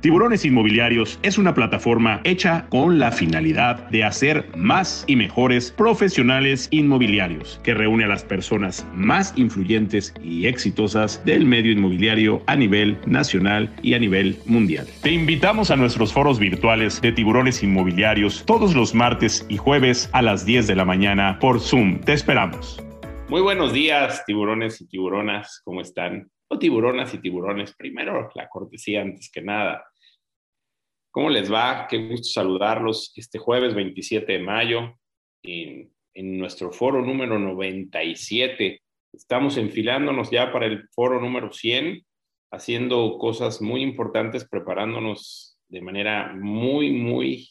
Tiburones Inmobiliarios es una plataforma hecha con la finalidad de hacer más y mejores profesionales inmobiliarios, que reúne a las personas más influyentes y exitosas del medio inmobiliario a nivel nacional y a nivel mundial. Te invitamos a nuestros foros virtuales de Tiburones Inmobiliarios todos los martes y jueves a las 10 de la mañana por Zoom. Te esperamos. Muy buenos días, tiburones y tiburonas, ¿cómo están? O tiburonas y tiburones, primero la cortesía antes que nada. ¿Cómo les va? Qué gusto saludarlos este jueves 27 de mayo en, nuestro foro número 97. Estamos enfilándonos ya para el foro número 100, haciendo cosas muy importantes, preparándonos de manera muy, muy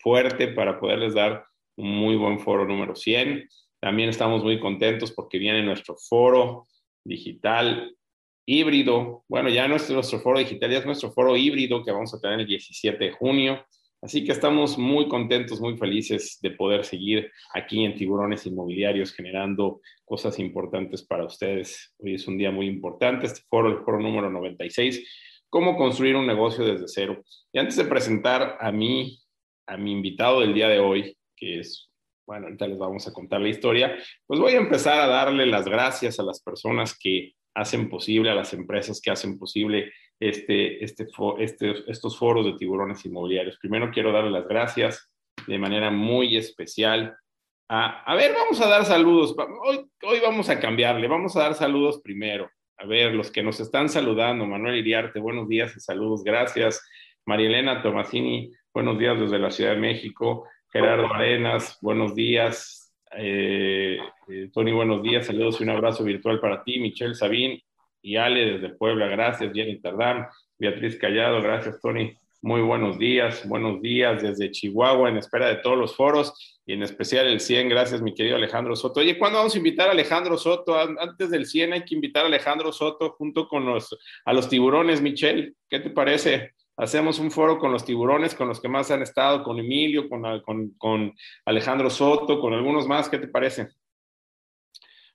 fuerte para poderles dar un muy buen foro número 100. También estamos muy contentos porque viene nuestro foro digital híbrido. Bueno, ya es nuestro foro digital, ya es nuestro foro híbrido que vamos a tener el 17 de junio. Así que estamos muy contentos, muy felices de poder seguir aquí en Tiburones Inmobiliarios generando cosas importantes para ustedes. Hoy es un día muy importante, este foro, el foro número 96, cómo construir un negocio desde cero. Y antes de presentar a mí, a mi invitado del día de hoy, que es, bueno, ahorita les vamos a contar la historia, pues voy a empezar a darle las gracias a las personas que hacen posible, a las empresas que hacen posible este, este, este, estos foros de tiburones inmobiliarios. Primero quiero darle las gracias de manera muy especial a, a ver, vamos a dar saludos. Hoy, hoy vamos a cambiarle, vamos a dar saludos primero. A ver, los que nos están saludando, Manuel Iriarte, buenos días y saludos, gracias. María Elena Tomasini, buenos días desde la Ciudad de México. Gerardo Arenas, buenos días. Eh, eh, Tony, buenos días, saludos y un abrazo virtual para ti, Michelle Sabín y Ale desde Puebla, gracias, Jenny Tardán, Beatriz Callado, gracias, Tony, muy buenos días, buenos días desde Chihuahua, en espera de todos los foros y en especial el 100, gracias, mi querido Alejandro Soto. Oye, ¿cuándo vamos a invitar a Alejandro Soto? Antes del 100 hay que invitar a Alejandro Soto junto con los, a los tiburones, Michelle, ¿qué te parece? Hacemos un foro con los tiburones, con los que más han estado, con Emilio, con, con, Alejandro Soto, con algunos más. ¿Qué te parece?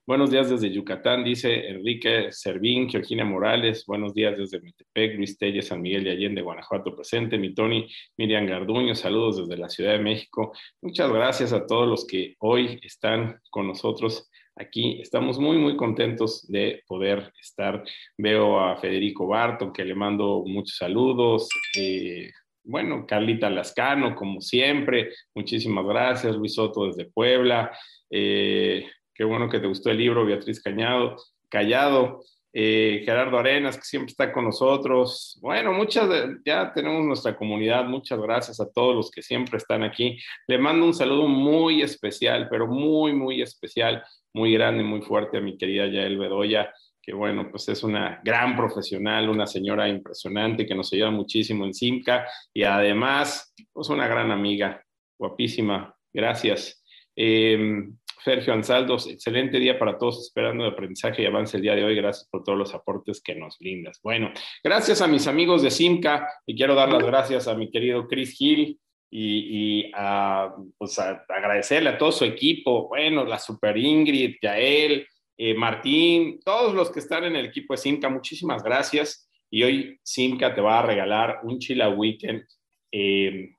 Buenos días desde Yucatán, dice Enrique Servín, Georgina Morales. Buenos días desde Metepec, Luis Telles, San Miguel de Allende, Guanajuato presente. Mi Tony, Miriam Garduño, saludos desde la Ciudad de México. Muchas gracias a todos los que hoy están con nosotros aquí. Estamos muy, muy contentos de poder estar. Veo a Federico Barton, que le mando muchos saludos. Eh, bueno, Carlita Lascano, como siempre, muchísimas gracias. Luis Soto desde Puebla. Eh, qué bueno que te gustó el libro, Beatriz Cañado, Callado. Eh, Gerardo Arenas, que siempre está con nosotros. Bueno, muchas, ya tenemos nuestra comunidad, muchas gracias a todos los que siempre están aquí. Le mando un saludo muy especial, pero muy, muy especial muy grande, muy fuerte a mi querida Yael Bedoya, que bueno, pues es una gran profesional, una señora impresionante que nos ayuda muchísimo en Simca y además, pues una gran amiga, guapísima. Gracias. Eh, Sergio Ansaldos, excelente día para todos, esperando el aprendizaje y avance el día de hoy. Gracias por todos los aportes que nos brindas. Bueno, gracias a mis amigos de Simca y quiero dar las gracias a mi querido Chris Hill, y, a, pues agradecerle a todo su equipo, bueno, la Super Ingrid, Yael, eh, Martín, todos los que están en el equipo de Simca, muchísimas gracias. Y hoy Simca te va a regalar un Chila Weekend, em,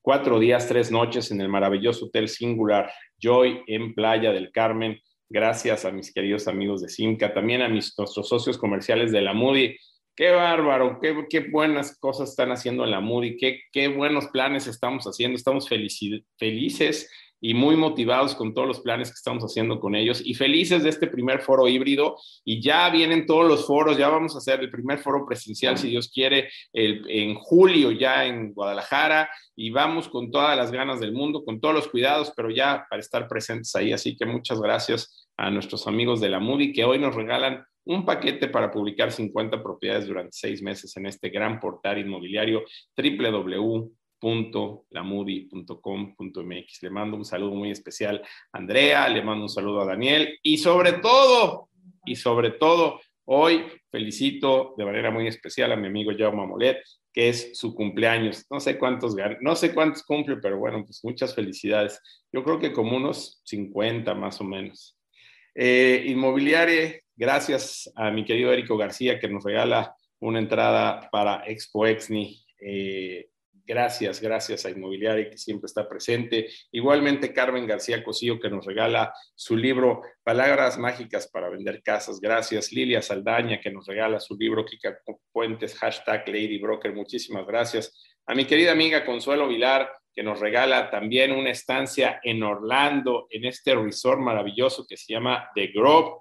cuatro días, tres noches en el maravilloso Hotel Singular Joy en Playa del Carmen. Gracias a mis queridos amigos de Simca, también a mis, nuestros socios comerciales de la Moody Qué bárbaro, qué, buenas cosas están haciendo en la Moody, qué buenos planes estamos haciendo. Estamos felices y muy motivados con todos los planes que estamos haciendo con ellos y felices de este primer foro híbrido. Y ya vienen todos los foros, ya vamos a hacer el primer foro presencial, si Dios quiere, en julio ya en Guadalajara y vamos con todas las ganas del mundo, con todos los cuidados, pero ya para estar presentes ahí. Así que muchas gracias a nuestros amigos de la Moody que hoy nos regalan un paquete para publicar 50 propiedades durante seis meses en este gran portal inmobiliario www.lamudi.com.mx. Le mando un saludo muy especial a Andrea, le mando un saludo a Daniel y sobre todo, y sobre todo, hoy felicito de manera muy especial a mi amigo Jaume Molet, que es su cumpleaños. No sé cuántos no sé cuántos cumple, pero bueno, pues muchas felicidades. Yo creo que como unos 50 más o menos. Eh, Gracias a mi querido Érico García que nos regala una entrada para Expo Exni. Eh, gracias, gracias a Inmobiliaria que siempre está presente. Igualmente Carmen García Cosío que nos regala su libro Palabras Mágicas para Vender Casas. Gracias. Lilia Saldaña que nos regala su libro Kika Puentes, hashtag Lady Broker. Muchísimas gracias. A mi querida amiga Consuelo Vilar que nos regala también una estancia en Orlando, en este resort maravilloso que se llama The Grove,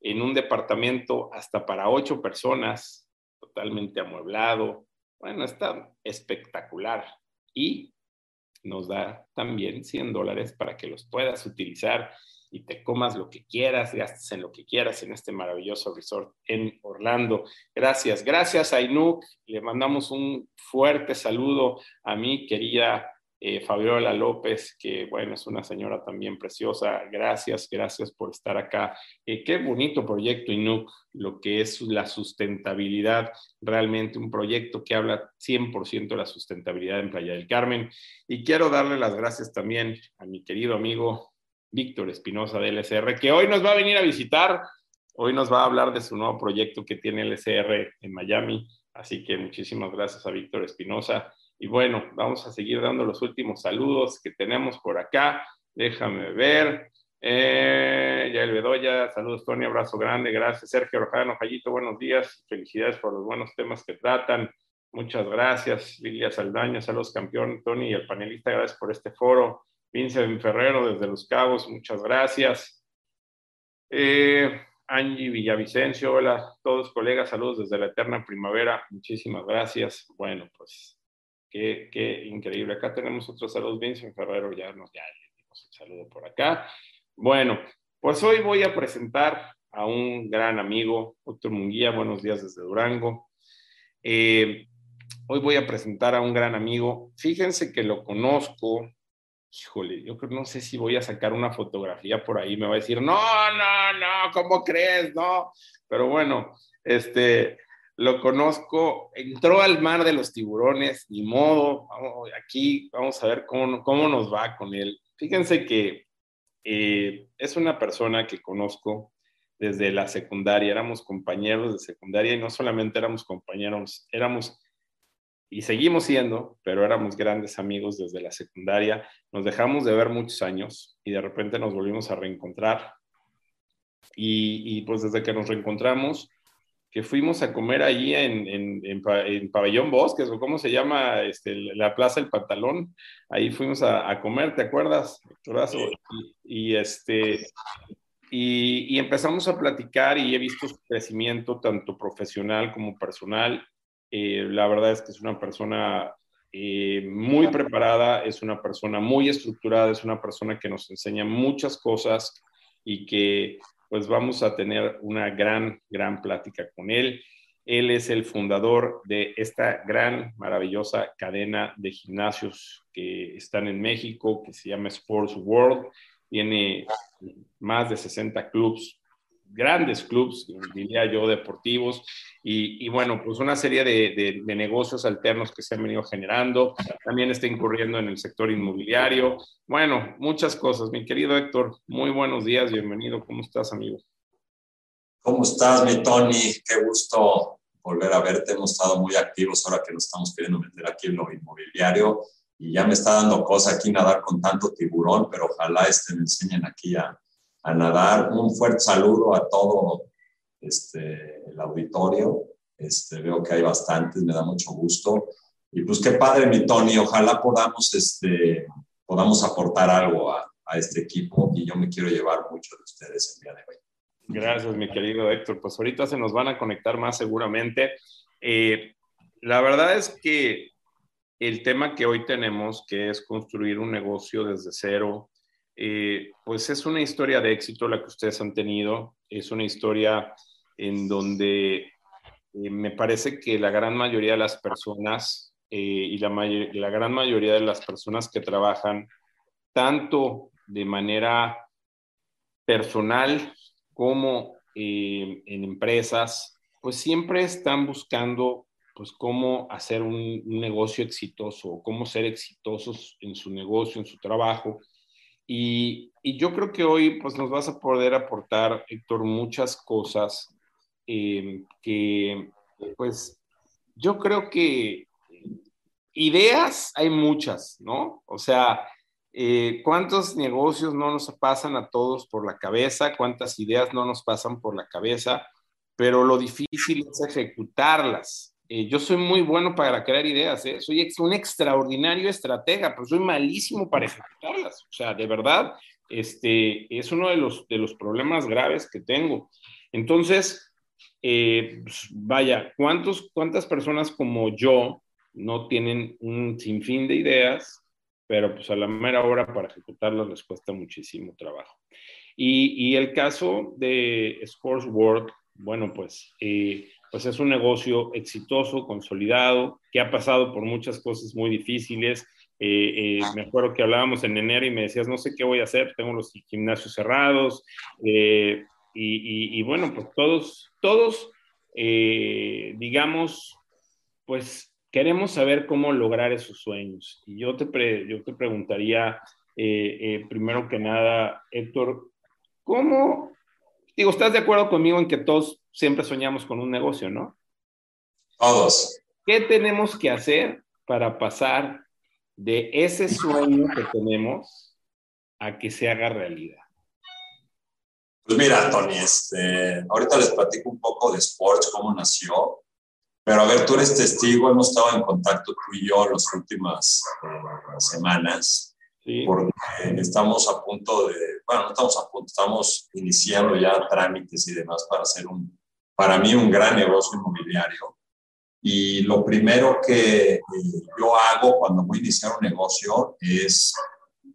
en un departamento hasta para ocho personas, totalmente amueblado. Bueno, está espectacular. Y nos da también 100 dólares para que los puedas utilizar y te comas lo que quieras, gastes en lo que quieras en este maravilloso resort en Orlando. Gracias, gracias a Inuk. Le mandamos un fuerte saludo a mi querida eh, Fabiola López, que bueno, es una señora también preciosa. Gracias, gracias por estar acá. Eh, qué bonito proyecto INUC, lo que es la sustentabilidad, realmente un proyecto que habla 100% de la sustentabilidad en Playa del Carmen. Y quiero darle las gracias también a mi querido amigo Víctor Espinosa de LSR, que hoy nos va a venir a visitar. Hoy nos va a hablar de su nuevo proyecto que tiene LSR en Miami. Así que muchísimas gracias a Víctor Espinosa. Y bueno, vamos a seguir dando los últimos saludos que tenemos por acá. Déjame ver. Eh, el Bedoya, saludos Tony, abrazo grande, gracias. Sergio Rojano, Jallito, buenos días, felicidades por los buenos temas que tratan. Muchas gracias. Lilia Saldaña, saludos campeón, Tony y el panelista, gracias por este foro. Vincent Ferrero desde Los Cabos, muchas gracias. Eh, Angie Villavicencio, hola todos colegas, saludos desde la eterna primavera, muchísimas gracias. Bueno, pues Qué, increíble. Acá tenemos otro saludo. Vincent Ferrero ya nos ya dimos un saludo por acá. Bueno, pues hoy voy a presentar a un gran amigo, doctor Munguía. Buenos días desde Durango. Eh, hoy voy a presentar a un gran amigo. Fíjense que lo conozco. Híjole, yo no sé si voy a sacar una fotografía por ahí. Me va a decir, no, no, no, ¿cómo crees? No. Pero bueno, este, lo conozco, entró al mar de los tiburones, ni modo, aquí vamos a ver cómo, cómo nos va con él. Fíjense que eh, es una persona que conozco desde la secundaria, éramos compañeros de secundaria y no solamente éramos compañeros, éramos y seguimos siendo, pero éramos grandes amigos desde la secundaria. Nos dejamos de ver muchos años y de repente nos volvimos a reencontrar. Y, y pues desde que nos reencontramos, que fuimos a comer allí en, en, Pabellón Bosques, o cómo se llama, este, la Plaza del Pantalón. Ahí fuimos a, comer, ¿te acuerdas, Y, este, y, empezamos a platicar y he visto su crecimiento tanto profesional como personal. Eh, la verdad es que es una persona eh, muy preparada, es una persona muy estructurada, es una persona que nos enseña muchas cosas y que pues vamos a tener una gran, gran plática con él. Él es el fundador de esta gran, maravillosa cadena de gimnasios que están en México, que se llama Sports World. Tiene más de 60 clubs grandes clubs, diría yo, deportivos, y, bueno, pues una serie de, negocios alternos que se han venido generando. También está incurriendo en el sector inmobiliario. Bueno, muchas cosas. Mi querido Héctor, muy buenos días, bienvenido. ¿Cómo estás, amigo? ¿Cómo estás, mi Tony? Qué gusto volver a verte. Hemos estado muy activos ahora que nos estamos queriendo meter aquí en lo inmobiliario y ya me está dando cosa aquí nadar con tanto tiburón, pero ojalá este me enseñen aquí a, a nadar. Un fuerte saludo a todo este, el auditorio. Este, veo que hay bastantes, me da mucho gusto. Y pues qué padre, mi Tony, ojalá podamos, este, podamos aportar algo a, a este equipo y yo me quiero llevar mucho de ustedes el día de hoy. Gracias, mi querido Héctor. Pues ahorita se nos van a conectar más seguramente. Eh, la verdad es que el tema que hoy tenemos, que es construir un negocio desde cero, eh, pues es una historia de éxito la que ustedes han tenido. Es una historia en donde eh, me parece que la gran mayoría de las personas eh, y la, gran mayoría de las personas que trabajan, tanto de manera personal como en empresas, pues siempre están buscando pues cómo hacer un, un negocio exitoso, cómo ser exitosos en su negocio, en su trabajo. Y, yo creo que hoy pues nos vas a poder aportar, Héctor, muchas cosas eh, que pues yo creo que ideas hay muchas, ¿no? O sea, eh, ¿cuántos negocios no nos pasan a todos por la cabeza? ¿Cuántas ideas no nos pasan por la cabeza? Pero lo difícil es ejecutarlas. Eh, yo soy muy bueno para crear ideas, ¿eh? soy un extraordinario estratega, pero soy malísimo para ejecutarlas. O sea, de verdad, este, es uno de los, de los problemas graves que tengo. Entonces, eh, pues, vaya, ¿cuántos, ¿cuántas personas como yo no tienen un sinfín de ideas pero pues a la mera hora para ejecutarlas les cuesta muchísimo trabajo. Y, y el caso de Sports World, bueno, pues, eh, pues es un negocio exitoso, consolidado, que ha pasado por muchas cosas muy difíciles. Eh, eh, me acuerdo que hablábamos en enero y me decías, no sé qué voy a hacer, tengo los gimnasios cerrados. Y, y, bueno, pues todos, todos, digamos, pues queremos saber cómo lograr esos sueños. Y yo te, yo te preguntaría, eh, eh, primero que nada, Héctor, ¿cómo, digo, estás de acuerdo conmigo en que todos siempre soñamos con un negocio, ¿no? Todos. ¿Qué tenemos que hacer para pasar de ese sueño que tenemos a que se haga realidad? Pues mira, Tony, este, ahorita les platico un poco de Sports, cómo nació. Pero a ver, tú eres testigo, hemos estado en contacto tú y yo las últimas eh, semanas, porque estamos a punto de, bueno, no estamos a punto, estamos iniciando ya trámites y demás para hacer un, para mí, un gran negocio inmobiliario. Y lo primero que eh, yo hago cuando voy a iniciar un negocio es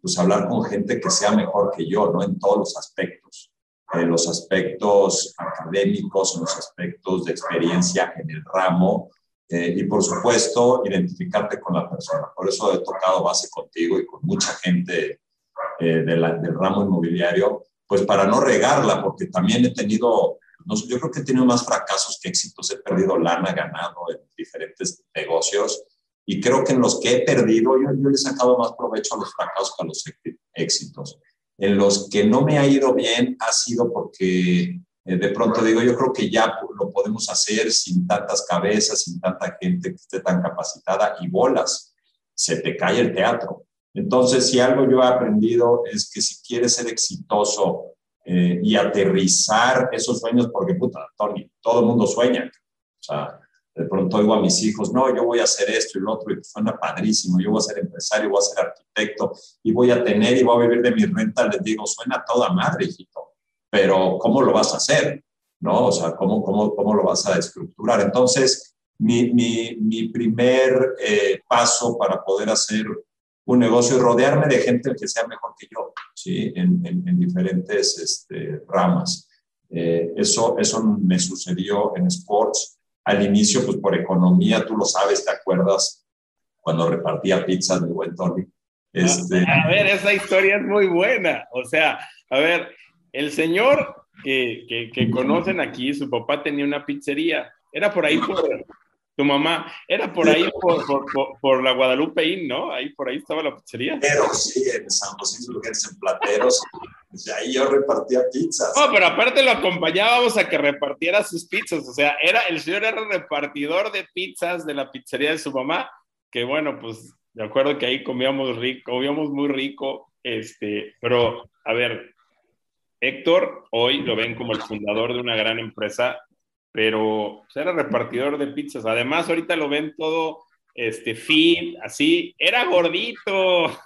pues hablar con gente que sea mejor que yo, ¿no? En todos los aspectos en los aspectos académicos, en los aspectos de experiencia en el ramo eh, y por supuesto identificarte con la persona. Por eso he tocado base contigo y con mucha gente eh, del ramo inmobiliario, pues para no regarla, porque también he tenido, yo creo que he tenido más fracasos que éxitos, he perdido lana, ganado en diferentes negocios y creo que en los que he perdido yo, yo le he sacado más provecho a los fracasos que a los éxitos en los que no me ha ido bien ha sido porque eh, de pronto digo, yo creo que ya lo podemos hacer sin tantas cabezas, sin tanta gente que esté tan capacitada y bolas, se te cae el teatro. Entonces, si algo yo he aprendido es que si quieres ser exitoso eh, y aterrizar esos sueños, porque puta, Tony, todo el mundo sueña. O sea, de pronto digo a mis hijos, no, yo voy a hacer esto y lo otro, y suena padrísimo, yo voy a ser empresario, voy a ser arquitecto, y voy a tener y voy a vivir de mi renta, les digo, suena toda madre, hijito, pero ¿cómo lo vas a hacer? ¿No? O sea, ¿cómo, cómo, cómo lo vas a estructurar? Entonces, mi, mi, mi primer eh, paso para poder hacer un negocio es rodearme de gente que sea mejor que yo, ¿sí? En, en, diferentes este, ramas. Eh, eso, eso me sucedió en sports al inicio, pues por economía, tú lo sabes, ¿te acuerdas? Cuando repartía pizzas de buen Tony. Este... A ver, esa historia es muy buena. O sea, a ver, el señor que, que, conocen aquí, su papá tenía una pizzería. Era por ahí por tu mamá, era por ahí por, por, por, la Guadalupe Inn, ¿no? Ahí por ahí estaba la pizzería. Pero sí, en San José en Plateros. De ahí yo repartía pizzas. No, pero aparte lo acompañábamos a que repartiera sus pizzas. O sea, era, el señor era repartidor de pizzas de la pizzería de su mamá, que bueno, pues de acuerdo que ahí comíamos rico, comíamos muy rico. Este, pero, a ver, Héctor hoy lo ven como el fundador de una gran empresa, pero era repartidor de pizzas. Además, ahorita lo ven todo este fit, así, era gordito.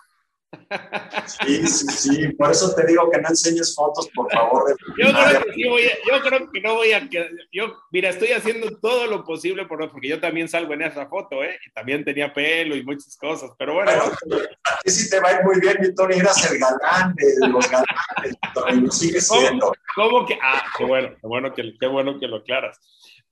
Sí, sí, sí, por eso te digo que no enseñes fotos, por favor. Yo creo, que sí voy a, yo creo que no voy a yo, mira, estoy haciendo todo lo posible por, porque yo también salgo en esa foto, ¿eh? Y también tenía pelo y muchas cosas, pero bueno. a ti sí te va a ir muy bien, mi Tony, eras el galán de los galanes, Tony, lo sigue siendo. ¿Cómo, que? Ah, qué bueno, qué bueno que, qué bueno que lo aclaras.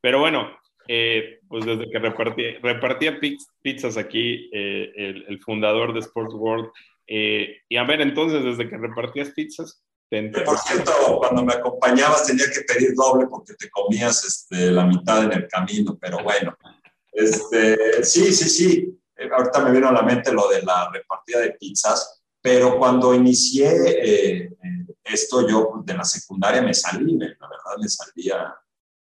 Pero bueno, eh, pues desde que repartía, repartía pizzas aquí, eh, el, el, fundador de Sports World eh, y a ver, entonces, desde que repartías pizzas, Por cierto, cuando me acompañabas tenía que pedir doble porque te comías este, la mitad en el camino, pero bueno. Este, sí, sí, sí. Eh, ahorita me vino a la mente lo de la repartida de pizzas, pero cuando inicié eh, esto, yo de la secundaria me salí, la verdad me salía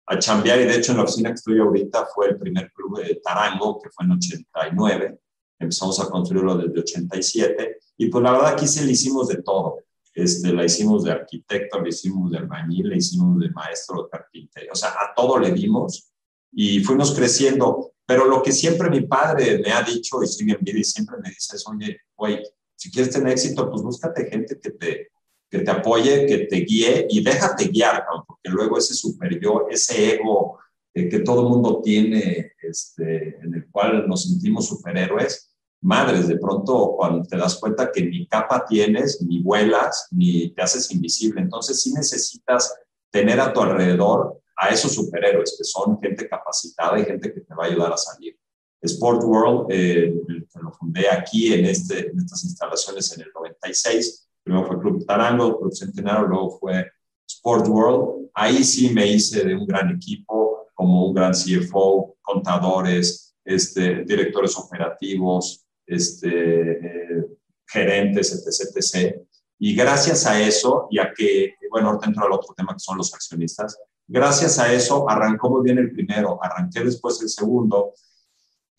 a chambear y de hecho en la oficina que estoy ahorita fue el primer club de Tarango, que fue en 89. Empezamos a construirlo desde 87 y pues la verdad aquí sí le hicimos de todo. Este, la hicimos de arquitecto, la hicimos de albañil, la hicimos de maestro de carpintería, o sea, a todo le dimos y fuimos creciendo. Pero lo que siempre mi padre me ha dicho y sigue en vida y siempre me dice es, oye, güey, si quieres tener éxito, pues búscate gente que te, que te apoye, que te guíe y déjate guiar, porque luego ese super yo, ese ego que todo mundo tiene, este, en el cual nos sentimos superhéroes, madres, de pronto cuando te das cuenta que ni capa tienes, ni vuelas, ni te haces invisible, entonces sí necesitas tener a tu alrededor a esos superhéroes, que son gente capacitada y gente que te va a ayudar a salir. Sport World, eh, lo fundé aquí en, este, en estas instalaciones en el 96, primero fue Club Tarango, Club Centenario, luego fue Sport World. Ahí sí me hice de un gran equipo, como un gran CFO, contadores, este, directores operativos, este, eh, gerentes, etc, etc. Y gracias a eso, y a que, bueno, ahorita entro al otro tema que son los accionistas, gracias a eso arrancó muy bien el primero, arranqué después el segundo.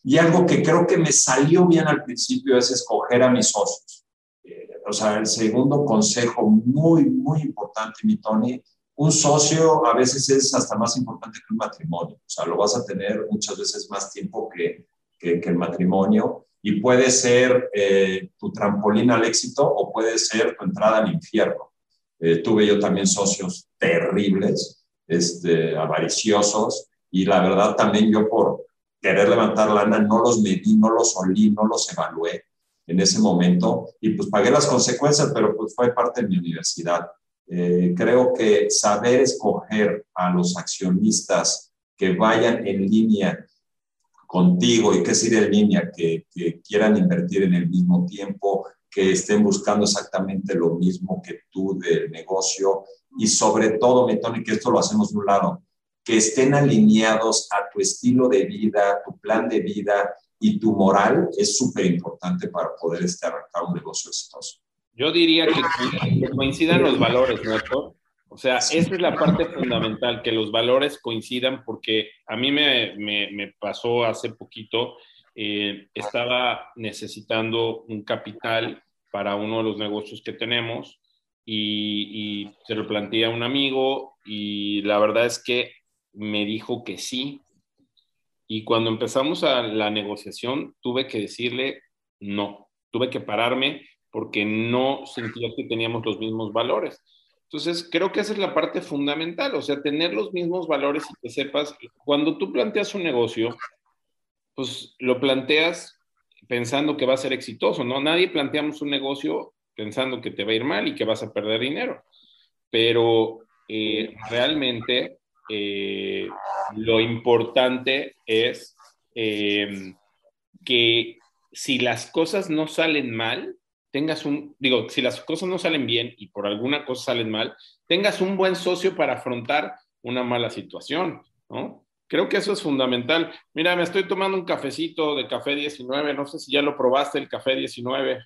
Y algo que creo que me salió bien al principio es escoger a mis socios. Eh, o sea, el segundo consejo muy, muy importante, mi Tony, un socio a veces es hasta más importante que un matrimonio. O sea, lo vas a tener muchas veces más tiempo que, que, que el matrimonio y puede ser eh, tu trampolín al éxito o puede ser tu entrada al infierno. Eh, tuve yo también socios terribles, este, avariciosos, y la verdad también yo por querer levantar lana no los medí, no los olí, no los evalué en ese momento y pues pagué las consecuencias, pero pues fue parte de mi universidad. Eh, creo que saber escoger a los accionistas que vayan en línea contigo y que es ir en línea, que, quieran invertir en el mismo tiempo, que estén buscando exactamente lo mismo que tú del negocio y sobre todo, mi Tony, que esto lo hacemos de un lado, que estén alineados a tu estilo de vida, tu plan de vida y tu moral es súper importante para poder este, arrancar un negocio exitoso. Yo diría que coincidan los valores, ¿no, o sea, esa es la parte fundamental, que los valores coincidan, porque a mí me, me, pasó hace poquito, eh, estaba necesitando un capital para uno de los negocios que tenemos y, y, se lo planteé a un amigo y la verdad es que me dijo que sí. Y cuando empezamos a la negociación, tuve que decirle no, tuve que pararme porque no sentía que teníamos los mismos valores. Entonces, creo que esa es la parte fundamental, o sea, tener los mismos valores y que sepas, cuando tú planteas un negocio, pues lo planteas pensando que va a ser exitoso, ¿no? Nadie planteamos un negocio pensando que te va a ir mal y que vas a perder dinero, pero eh, realmente eh, lo importante es eh, que si las cosas no salen mal, tengas un, digo, si las cosas no salen bien y por alguna cosa salen mal, tengas un buen socio para afrontar una mala situación, ¿no? Creo que eso es fundamental. Mira, me estoy tomando un cafecito de café 19, no sé si ya lo probaste el café 19.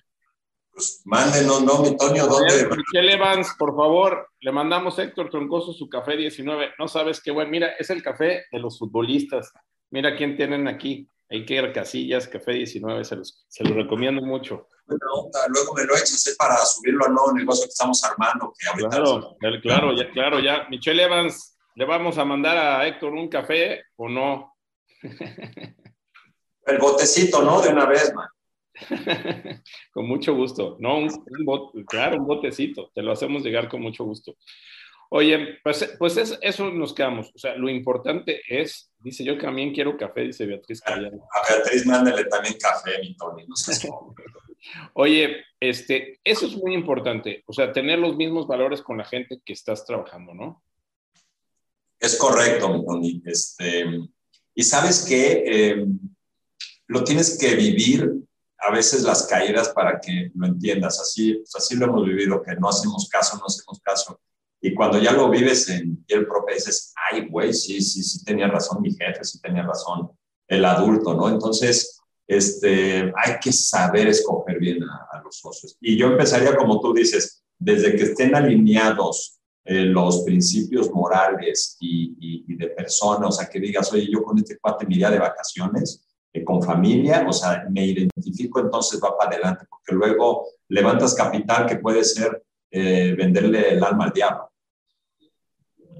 Pues mándenos, ¿no, mi Toño? ¿Dónde? Michelle Evans, por favor, le mandamos a Héctor Troncoso su café 19. No sabes qué bueno, mira, es el café de los futbolistas. Mira quién tienen aquí. Hay que ir Casillas, café 19, se los, se los recomiendo mucho luego me lo echas para subirlo al nuevo negocio que estamos armando. Que claro, claro, ya, claro, ya. Michelle Evans, ¿le vamos a mandar a Héctor un café o no? El botecito, ¿no? De una vez, man. con mucho gusto. No, un, claro, un botecito. Te lo hacemos llegar con mucho gusto. Oye, pues, pues eso nos quedamos. O sea, lo importante es, dice yo también quiero café, dice Beatriz Callano. A Beatriz mándale también café, mi Tony, no sé Oye, este, eso es muy importante, o sea, tener los mismos valores con la gente que estás trabajando, ¿no? Es correcto, Tony. Este, y sabes que em, lo tienes que vivir a veces las caídas para que lo entiendas. Así, pues, así lo hemos vivido, que no hacemos caso, no hacemos caso. Y cuando ya lo vives en piel propia, dices, ay, güey, sí, sí, sí tenía razón mi jefe, sí tenía razón el adulto, ¿no? Entonces, este, hay que saber escoger bien a, los socios. Y yo empezaría, como tú dices, desde que estén alineados eh, los principios morales y, de persona, o sea, que digas, oye, yo con este cuate me iría de vacaciones, eh, con familia, o sea, me identifico, entonces va para adelante, porque luego levantas capital que puede ser eh, venderle el alma al diablo.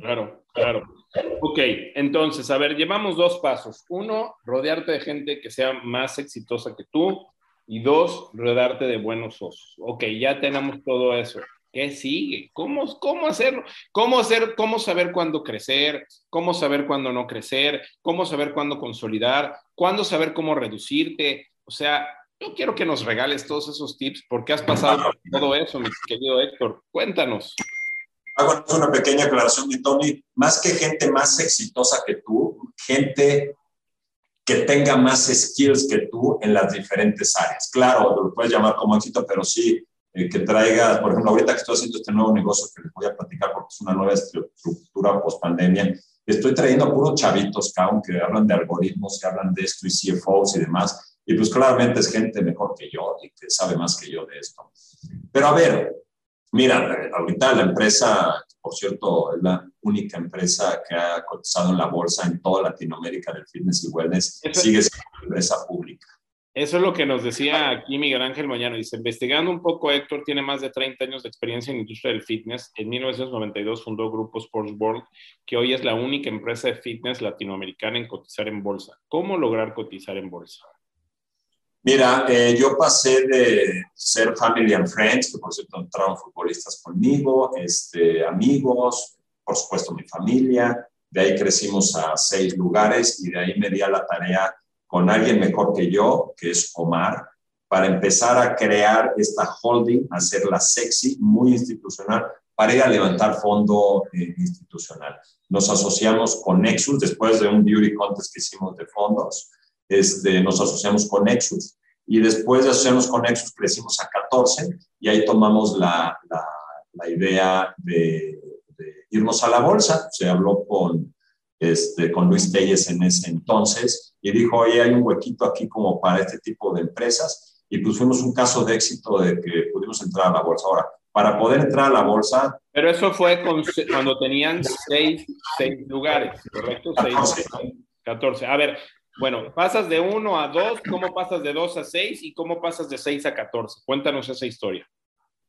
Claro, claro. Ok, entonces, a ver, llevamos dos pasos. Uno, rodearte de gente que sea más exitosa que tú. Y dos, rodearte de buenos socios. Ok, ya tenemos todo eso. ¿Qué sigue? ¿Cómo, cómo hacerlo? ¿Cómo, hacer, ¿Cómo saber cuándo crecer? ¿Cómo saber cuándo no crecer? ¿Cómo saber cuándo consolidar? ¿Cuándo saber cómo reducirte? O sea, yo quiero que nos regales todos esos tips porque has pasado por todo eso, mi querido Héctor. Cuéntanos. Hago una pequeña aclaración, mi Tony. Más que gente más exitosa que tú, gente que tenga más skills que tú en las diferentes áreas. Claro, lo puedes llamar como éxito, pero sí eh, que traiga, por ejemplo, ahorita que estoy haciendo este nuevo negocio que les voy a platicar porque es una nueva estructura post pandemia, estoy trayendo a puros chavitos, Kaun, que hablan de algoritmos, que hablan de esto y CFOs y demás. Y pues claramente es gente mejor que yo y que sabe más que yo de esto. Pero a ver, mira, ahorita la empresa, por cierto, es la única empresa que ha cotizado en la bolsa en toda Latinoamérica del fitness y wellness, sigue siendo una empresa pública. Eso es lo que nos decía aquí Miguel Ángel Mañana. Dice, investigando un poco, Héctor tiene más de 30 años de experiencia en la industria del fitness. En 1992 fundó Grupo Sports World, que hoy es la única empresa de fitness latinoamericana en cotizar en bolsa. ¿Cómo lograr cotizar en bolsa? Mira, eh, yo pasé de ser family and friends, que por cierto entraron futbolistas conmigo, este, amigos, por supuesto mi familia. De ahí crecimos a seis lugares y de ahí me di a la tarea con alguien mejor que yo, que es Omar, para empezar a crear esta holding, hacerla sexy, muy institucional, para ir a levantar fondo eh, institucional. Nos asociamos con Nexus, después de un beauty contest que hicimos de fondos, este, nos asociamos con Nexus. Y después de asociarnos con Nexus, crecimos a 14 y ahí tomamos la, la, idea de, de, irnos a la bolsa. Se habló con, este, con Luis Telles en ese entonces y dijo, oye, hay un huequito aquí como para este tipo de empresas y pues fuimos un caso de éxito de que pudimos entrar a la bolsa. Ahora, para poder entrar a la bolsa... Pero eso fue cuando tenían seis, seis lugares, ¿correcto? 14. 14. A ver, bueno, pasas de 1 a 2, ¿cómo pasas de 2 a 6 y cómo pasas de 6 a 14? Cuéntanos esa historia.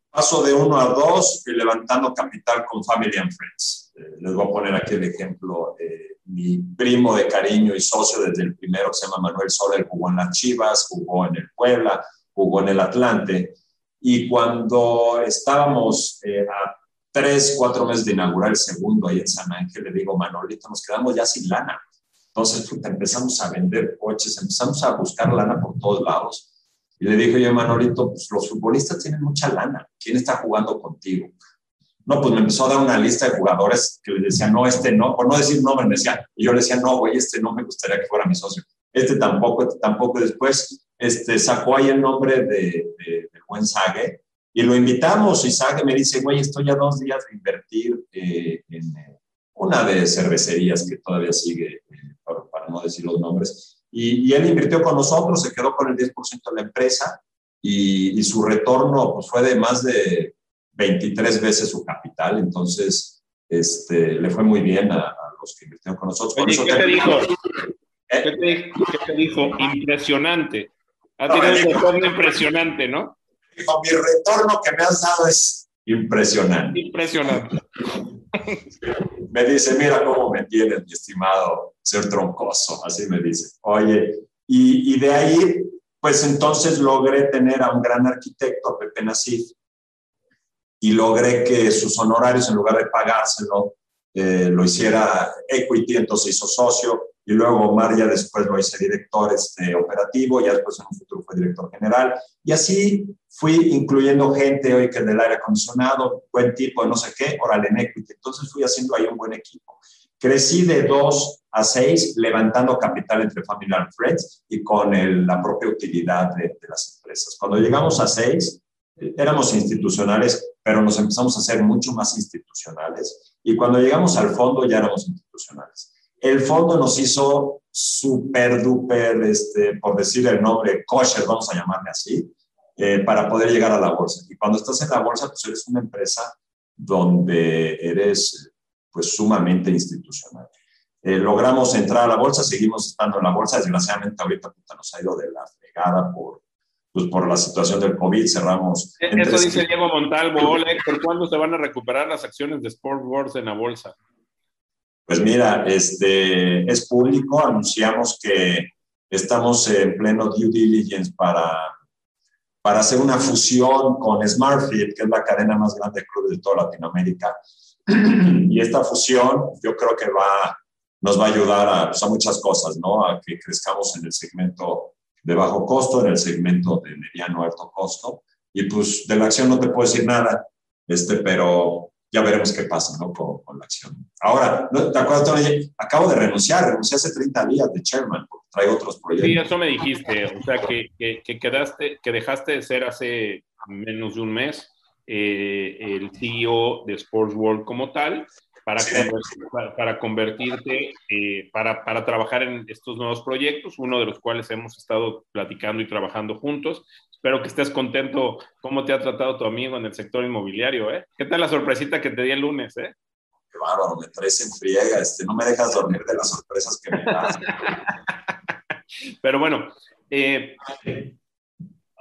Paso de 1 a 2 levantando capital con Family and Friends. Eh, les voy a poner aquí el ejemplo. Eh, mi primo de cariño y socio desde el primero, se llama Manuel Soler, jugó en las Chivas, jugó en el Puebla, jugó en el Atlante. Y cuando estábamos eh, a tres, cuatro meses de inaugurar el segundo ahí en San Ángel, le digo, Manolito, nos quedamos ya sin lana. Entonces empezamos a vender coches, empezamos a buscar lana por todos lados y le dije yo, Manolito, pues los futbolistas tienen mucha lana. ¿Quién está jugando contigo? No, pues me empezó a dar una lista de jugadores que le decía, no, este no, por no decir nombre, me decía, yo le decía, no, güey, este no me gustaría que fuera mi socio. Este tampoco, este tampoco. Después este, sacó ahí el nombre de, de, buen Sague y lo invitamos y Sague me dice, güey, estoy a dos días de invertir eh, en eh, una de cervecerías que todavía sigue, eh, para no decir los nombres, y, él invirtió con nosotros, se quedó con el 10% de la empresa y, su retorno pues, fue de más de 23 veces su capital. Entonces, este, le fue muy bien a, los que invirtieron con nosotros. ¿qué, te dijo? ¿Eh? ¿Qué, te, dijo? Impresionante. Ha tenido un retorno impresionante, ¿no? Dijo, mi retorno que me has dado es impresionante. Impresionante. Me dice, mira cómo me tienes, mi estimado ser troncoso, así me dice. Oye, y, de ahí, pues entonces logré tener a un gran arquitecto, Pepe Nasif, y logré que sus honorarios, en lugar de pagárselo, eh, lo hiciera Equity, entonces hizo socio, y luego Omar ya después lo hice director este, operativo, ya después en un futuro fue director general, y así fui incluyendo gente hoy que del aire acondicionado, buen tipo, no sé qué, oral en equity, entonces fui haciendo ahí un buen equipo. Crecí de dos a seis, levantando capital entre Family and Friends y con la propia utilidad de, de, las empresas. Cuando llegamos a seis, eh, éramos institucionales, pero nos empezamos a hacer mucho más institucionales. Y cuando llegamos al fondo, ya éramos institucionales. El fondo nos hizo súper duper, este, por decir el nombre, kosher, vamos a llamarle así, eh, para poder llegar a la bolsa. Y cuando estás en la bolsa, pues eres una empresa donde eres pues sumamente institucional. Eh, logramos entrar a la bolsa, seguimos estando en la bolsa, desgraciadamente ahorita nos ha ido de la fregada por, pues, por la situación del COVID, cerramos. E-, eso dice Diego Montalvo. Hola ¿por cuándo se van a recuperar las acciones de Sport Wars en la bolsa? Pues mira, este, es público, anunciamos que estamos en pleno due diligence para, para hacer una fusión con SmartFit, que es la cadena más grande de clubes de toda Latinoamérica. Y esta fusión yo creo que va, nos va a ayudar a, pues, a muchas cosas, ¿no? A que crezcamos en el segmento de bajo costo, en el segmento de mediano alto costo. Y pues de la acción no te puedo decir nada, este, pero ya veremos qué pasa ¿no? con, la acción. Ahora, ¿te acuerdas, Tony? Acabo de renunciar, renuncié hace 30 días de chairman, porque traigo otros proyectos. Sí, eso me dijiste, o sea, que, que, quedaste, que dejaste de ser hace menos de un mes eh, el CEO de Sports World como tal, para, para, convertirte, eh, para, para, trabajar en estos nuevos proyectos, uno de los cuales hemos estado platicando y trabajando juntos. Espero que estés contento cómo te ha tratado tu amigo en el sector inmobiliario. ¿eh? ¿Qué tal la sorpresita que te di el lunes? Eh? Qué bárbaro, me traes en friega, este, no me dejas dormir de las sorpresas que me das. Pero bueno, eh,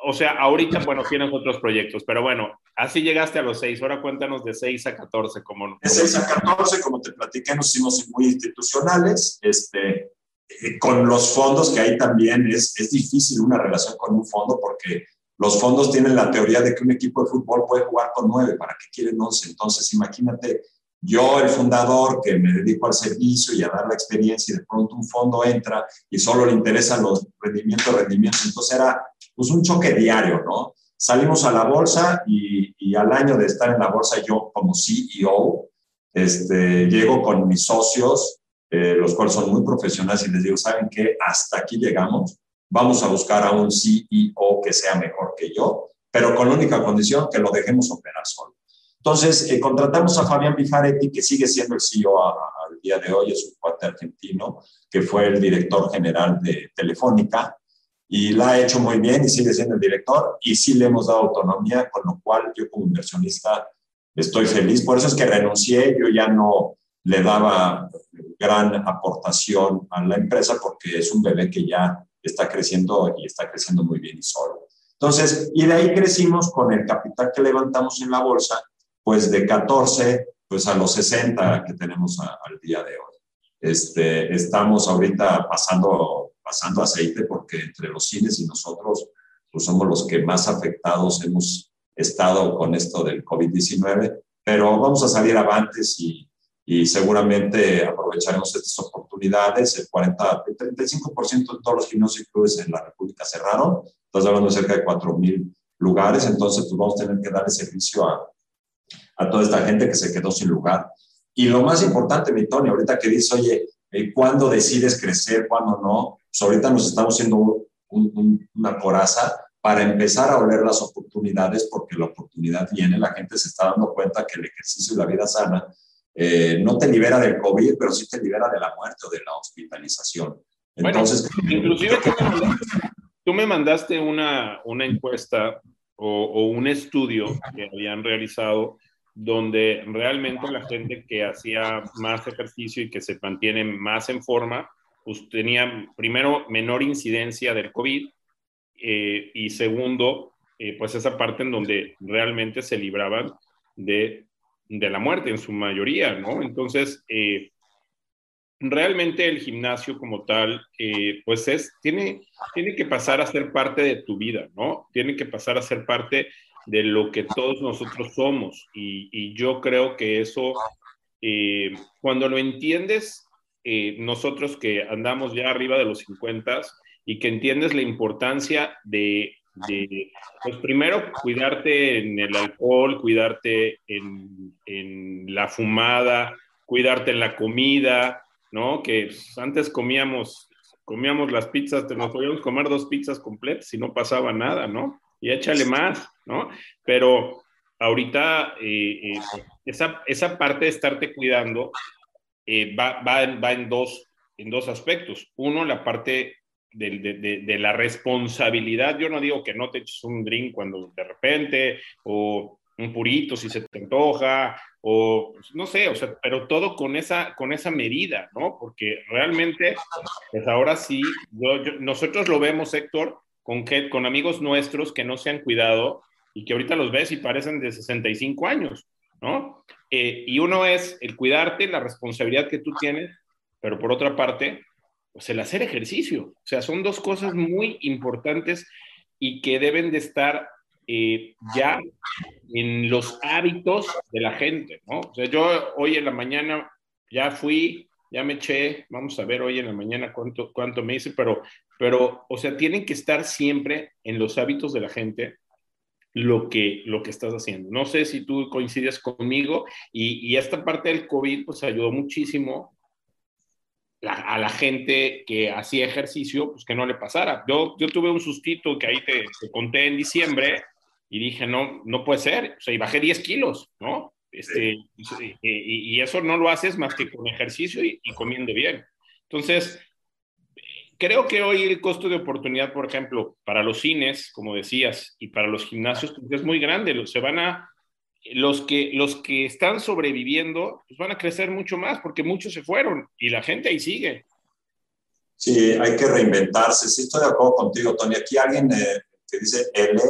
o sea, ahorita, bueno, tienes otros proyectos, pero bueno, así llegaste a los seis. Ahora cuéntanos de seis a 14. Como, De seis a 14, como te platiqué, nos hicimos muy institucionales, este, eh, con los fondos, que ahí también es, es difícil una relación con un fondo porque los fondos tienen la teoría de que un equipo de fútbol puede jugar con nueve, ¿para qué quieren once? Entonces, imagínate, yo, el fundador, que me dedico al servicio y a dar la experiencia, y de pronto un fondo entra y solo le interesan los rendimientos, rendimientos. Entonces era pues un choque diario, ¿no? Salimos a la bolsa y, al año de estar en la bolsa, yo como CEO, este, llego con mis socios, eh, los cuales son muy profesionales y les digo, ¿saben qué? Hasta aquí llegamos, vamos a buscar a un CEO que sea mejor que yo, pero con la única condición que lo dejemos operar solo. Entonces, eh, contratamos a Fabián Bijaretti, que sigue siendo el CEO al día de hoy, es un cuate argentino, que fue el director general de Telefónica, y la ha hecho muy bien y sigue siendo el director y sí le hemos dado autonomía, con lo cual yo como inversionista estoy feliz. Por eso es que renuncié, yo ya no le daba gran aportación a la empresa porque es un bebé que ya está creciendo y está creciendo muy bien y solo. Entonces, y de ahí crecimos con el capital que levantamos en la bolsa, pues de 14 pues a los 60 que tenemos al día de hoy. Este, estamos ahorita pasando pasando aceite porque entre los cines y nosotros pues somos los que más afectados hemos estado con esto del COVID-19, pero vamos a salir avantes y, y seguramente aprovecharemos estas oportunidades. El 40, el 35% de todos los gimnasios y clubes en la República cerraron, estamos hablando de cerca de 4.000 lugares, entonces pues vamos a tener que darle servicio a, a toda esta gente que se quedó sin lugar. Y lo más importante, mi Tony, ahorita que dice, oye, eh, ¿cuándo decides crecer, cuándo no? Pues ahorita nos estamos haciendo una coraza para empezar a oler las oportunidades, porque la oportunidad viene, la gente se está dando cuenta que el ejercicio y la vida sana eh, no te libera del COVID, pero sí te libera de la muerte o de la hospitalización. Entonces, inclusive tú me mandaste una, una encuesta o, o, un estudio que habían realizado donde realmente la gente que hacía más ejercicio y que se mantiene más en forma, pues tenía primero menor incidencia del COVID eh, y segundo, eh, pues esa parte en donde realmente se libraban de, de, la muerte en su mayoría, ¿no? Entonces, eh, realmente el gimnasio como tal, pues es, tiene, tiene que pasar a ser parte de tu vida, ¿no? Tiene que pasar a ser parte de lo que todos nosotros somos. Y, yo creo que eso, eh, cuando lo entiendes, eh, nosotros que andamos ya arriba de los 50 y que entiendes la importancia de, pues primero, cuidarte en el alcohol, cuidarte en, en la fumada, cuidarte en la comida, ¿no? Que antes comíamos comíamos las pizzas, nos podíamos comer dos pizzas completas y no pasaba nada, ¿no? y échale más, ¿no? Pero ahorita eh, eh, esa, esa, parte de estarte cuidando eh, va, va, va, en, dos, en dos aspectos. Uno, la parte de, la responsabilidad. Yo no digo que no te eches un drink cuando de repente o un purito si se te antoja, o no sé, o sea, pero todo con esa, con esa medida, ¿no? Porque realmente, pues ahora sí, nosotros lo vemos, Héctor, con, que, con amigos nuestros que no se han cuidado y que ahorita los ves y parecen de 65 años, ¿no? Eh, y uno es el cuidarte, la responsabilidad que tú tienes, pero por otra parte, pues el hacer ejercicio. O sea, son dos cosas muy importantes y que deben de estar eh, ya en los hábitos de la gente, ¿no? O sea, yo hoy en la mañana ya fui, ya me eché, vamos a ver hoy en la mañana cuánto, cuánto me hice, pero, pero, o sea, tienen que estar siempre en los hábitos de la gente lo que, lo que estás haciendo. No sé si tú coincides conmigo y, y esta parte del COVID pues ayudó muchísimo a la gente que hacía ejercicio, pues que no le pasara. Yo, yo tuve un sustito que ahí te, te conté en diciembre, y dije, no, no puede ser, o sea, y bajé 10 kilos, ¿no? Este, y, eso no lo haces más que con ejercicio y, comiendo bien. Entonces, creo que hoy el costo de oportunidad, por ejemplo, para los cines, como decías, y para los gimnasios, pues es muy grande. Se van a, los que, los que están sobreviviendo, pues van a crecer mucho más, porque muchos se fueron y la gente ahí sigue. Sí, hay que reinventarse. Sí, estoy de acuerdo contigo, Tony. Aquí alguien eh, que dice L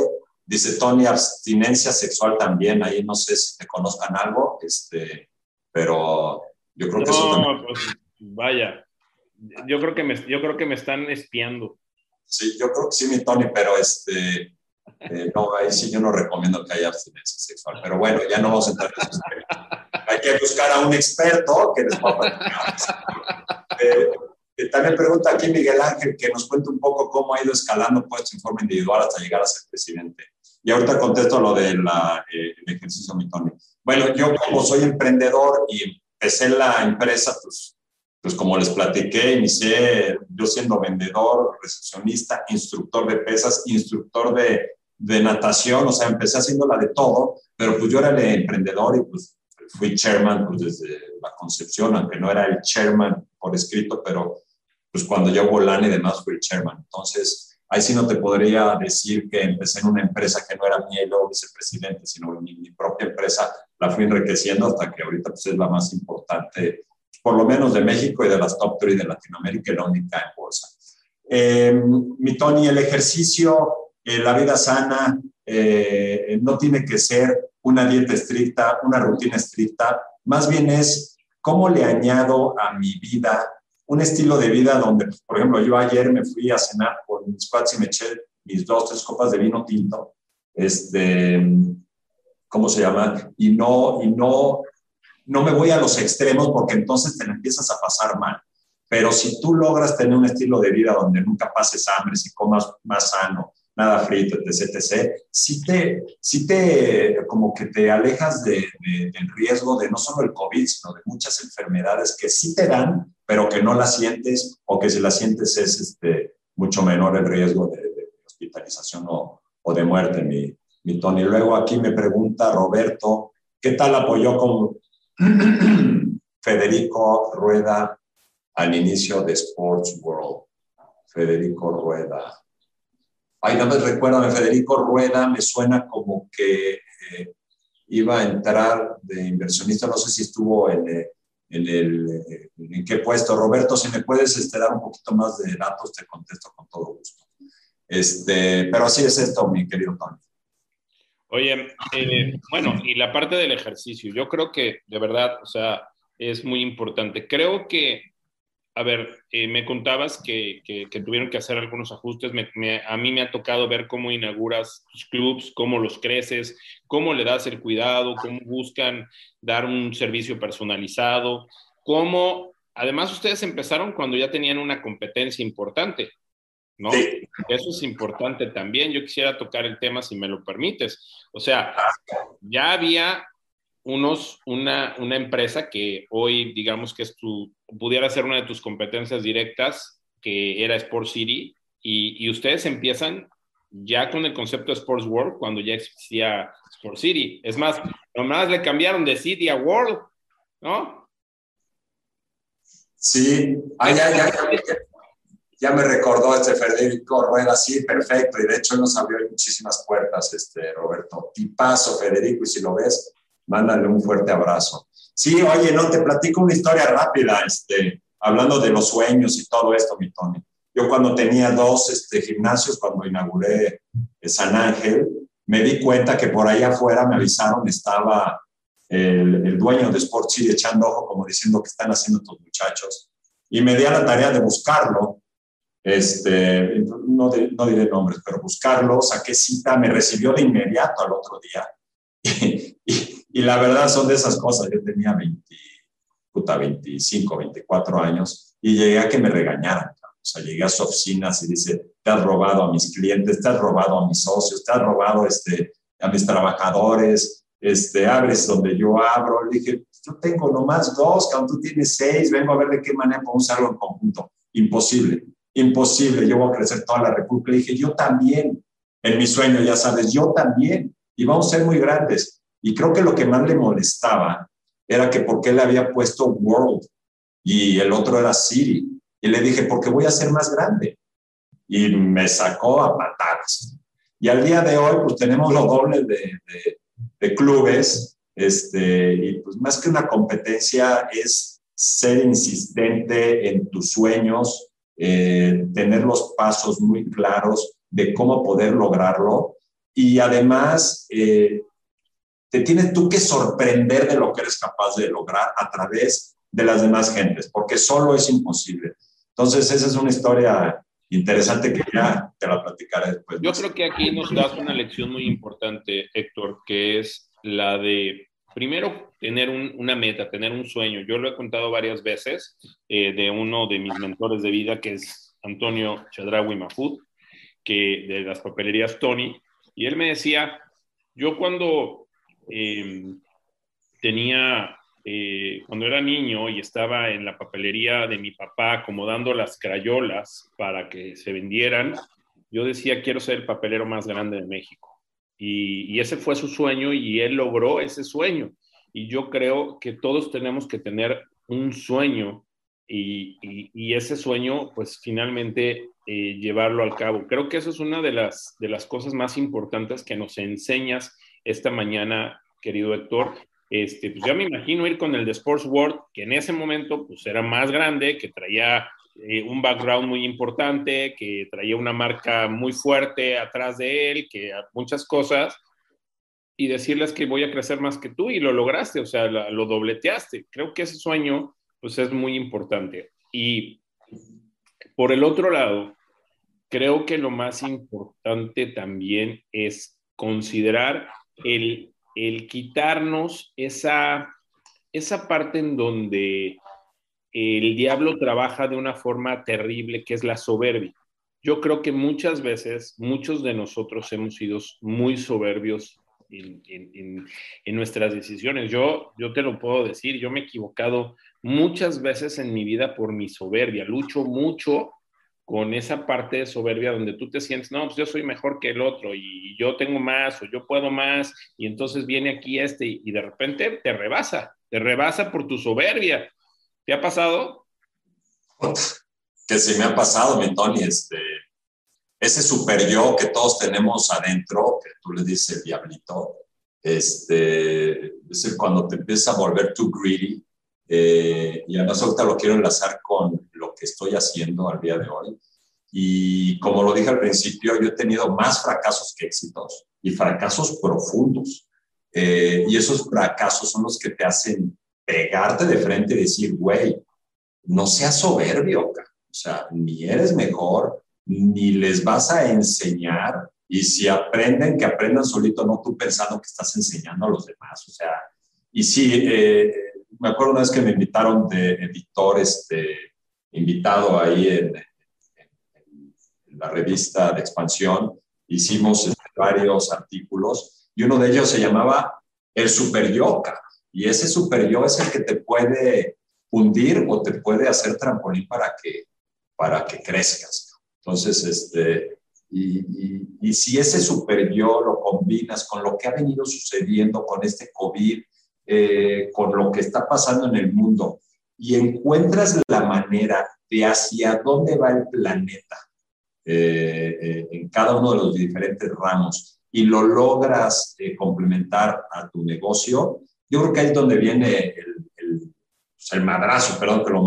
Dice Tony, abstinencia sexual también, ahí no sé si te conozcan algo, este, pero yo creo que eso también... Pues, vaya, yo creo, que me, yo creo que me están espiando. Sí, yo creo que sí, mi Tony, pero este, eh, no, ahí sí yo no recomiendo que haya abstinencia sexual, pero bueno, ya no vamos a entrar en eso. Hay que buscar a un experto que les pueda eh, también pregunta aquí Miguel Ángel que nos cuente un poco cómo ha ido escalando puesto en forma individual hasta llegar a ser presidente. Y ahorita contesto lo del eh, ejercicio Tony. Bueno, yo como soy emprendedor y empecé la empresa, pues, pues como les platiqué, inicié yo siendo vendedor, recepcionista, instructor de pesas, instructor de, de natación, o sea, empecé haciéndola de todo, pero pues yo era el emprendedor y pues fui chairman pues desde la concepción, aunque no era el chairman por escrito, pero pues cuando yo volán y demás fui chairman. Entonces, Ahí sí no te podría decir que empecé en una empresa que no era mi o vicepresidente, sino mi, mi, propia empresa la fui enriqueciendo hasta que ahorita pues, es la más importante, por lo menos de México y de las top 3 de Latinoamérica y la única en bolsa. Eh, mi Tony, el ejercicio, eh, la vida sana, eh, no tiene que ser una dieta estricta, una rutina estricta, más bien es cómo le añado a mi vida un estilo de vida donde, por ejemplo, yo ayer me fui a cenar con mis cuates y me eché mis dos, tres copas de vino tinto, este, ¿cómo se llama? Y no, y no, no me voy a los extremos porque entonces te empiezas a pasar mal. Pero si tú logras tener un estilo de vida donde nunca pases hambre, si comas más sano, nada frito, etc., etc., si te, si te, como que te alejas de, del riesgo de no solo el COVID, sino de muchas enfermedades que sí te dan, pero que no las sientes, o que si las sientes es este, mucho menor el riesgo de, hospitalización o, o, de muerte, mi, mi Tony. Luego aquí me pregunta Roberto, ¿qué tal apoyó con Federico Rueda al inicio de Sports World? Federico Rueda. Ay, no me recuerdo, Federico Rueda me suena como que eh, iba a entrar de inversionista, no sé si estuvo en, eh, en, el, eh, en qué puesto. Roberto, si me puedes dar un poquito más de datos, te contesto con todo gusto. Este, pero así es esto, mi querido Tony. Oye, bueno, y la parte del ejercicio, yo creo que de verdad, o sea, es muy importante. Creo que a ver, eh, me contabas que, tuvieron que hacer algunos ajustes. a mí me ha tocado ver cómo inauguras tus clubs, cómo los creces, cómo le das el cuidado, cómo buscan dar un servicio personalizado, cómo, además ustedes empezaron cuando ya tenían una competencia importante, ¿no? Eso es importante también. Yo quisiera tocar el tema, si me lo permites. O sea, ya había unos, una, una empresa que hoy, digamos que es tu, pudiera ser una de tus competencias directas, que era Sport City, y, y ustedes empiezan ya con el concepto de Sports World cuando ya existía Sport City. Es más, nomás le cambiaron de City a World, ¿no? Sí, ah, ya, ya, ya me recordó este Federico Rueda, sí, perfecto, y de hecho nos abrió muchísimas puertas, este, Roberto. Tipazo, Federico, y si lo ves, mándale un fuerte abrazo. Sí, oye, no, te platico una historia rápida, este, hablando de los sueños y todo esto, mi Tony. Yo cuando tenía dos este, gimnasios, cuando inauguré San Ángel, me di cuenta que por ahí afuera me avisaron, estaba el, el dueño de Sport City echando ojo, como diciendo que están haciendo estos muchachos. Y me di a la tarea de buscarlo este, no, no diré nombres, pero buscarlo, saqué cita, me recibió de inmediato al otro día. Y, la verdad son de esas cosas, yo tenía 20, puta, 25, 24 años y llegué a que me regañaran. O sea, llegué a su oficina y dice, te has robado a mis clientes, te has robado a mis socios, te has robado este, a mis trabajadores, este, abres donde yo abro. Le dije, yo tengo nomás dos, cuando tú tienes seis, vengo a ver de qué manera podemos hacerlo en conjunto. Imposible imposible, yo voy a crecer toda la República. Le dije, yo también, en mi sueño, ya sabes, yo también, y vamos a ser muy grandes. Y creo que lo que más le molestaba era que por qué le había puesto World y el otro era City. Y le dije, porque voy a ser más grande. Y me sacó a patadas. Y al día de hoy, pues tenemos los dobles de, de, de clubes. Este, y pues más que una competencia es ser insistente en tus sueños, eh, tener los pasos muy claros de cómo poder lograrlo y además eh, te tienes tú que sorprender de lo que eres capaz de lograr a través de las demás gentes, porque solo es imposible. Entonces, esa es una historia interesante que ya te la platicaré después. Yo creo que aquí nos das una lección muy importante, Héctor, que es la de primero, tener una meta, tener un sueño. Yo lo he contado varias veces eh, de uno de mis mentores de vida, que es Antonio Chadrawi Mafud, que de las papelerías Tony, y él me decía, yo cuando em, tenía, eh, cuando era niño y estaba en la papelería de mi papá acomodando las crayolas para que se vendieran, yo decía, quiero ser el papelero más grande de México. Y, ese fue su sueño y él logró ese sueño. Y yo creo que todos tenemos que tener un sueño y, ese sueño, pues finalmente eh, llevarlo al cabo. Creo que eso es una de las, de las cosas más importantes que nos enseñas esta mañana, querido Héctor. Este, pues ya me imagino ir con el de Sports World, que en ese momento pues era más grande, que traía eh, un background muy importante, que traía una marca muy fuerte atrás de él, que muchas cosas, y decirles que voy a crecer más que tú y lo lograste, o sea, lo dobleteaste. Creo que ese sueño, pues es muy importante. Y por el otro lado, creo que lo más importante también es considerar el, el quitarnos esa, esa parte en donde el diablo trabaja de una forma terrible que es la soberbia. Yo creo que muchas veces, muchos de nosotros hemos sido muy soberbios en, nuestras decisiones. Yo, yo te lo puedo decir, yo me he equivocado muchas veces en mi vida por mi soberbia. Lucho mucho con esa parte de soberbia donde tú te sientes, no, pues yo soy mejor que el otro y yo tengo más o yo puedo más y entonces viene aquí este y de repente te rebasa, te rebasa por tu soberbia ¿Te ha pasado? Que sí me ha pasado, mi Tony. Este, ese super yo que todos tenemos adentro, que tú le dices diablito, este, es cuando te empieza a volver too greedy. Eh, y además ahorita lo quiero enlazar con lo que estoy haciendo al día de hoy. Y como lo dije al principio, yo he tenido más fracasos que éxitos y fracasos profundos. Eh, y esos fracasos son los que te hacen pegarte de frente y decir, güey, no seas soberbio, o sea, ni eres mejor, ni les vas a enseñar, y si aprenden, que aprendan solito, no tú pensando que estás enseñando a los demás, o sea, y sí, eh, me acuerdo una vez que me invitaron de editor, este, invitado ahí en, la revista de expansión, hicimos este, varios artículos, y uno de ellos se llamaba El Super Yoga. Y ese super yo es el que te puede hundir o te puede hacer trampolín para que, para que crezcas. Entonces, este, y, y, si ese super yo lo combinas con lo que ha venido sucediendo con este COVID, eh, con lo que está pasando en el mundo, y encuentras la manera de hacia dónde va el planeta eh, eh, en cada uno de los diferentes ramos y lo logras complementar a tu negocio, yo creo que ahí es donde viene el, el, pues, el madrazo, perdón que lo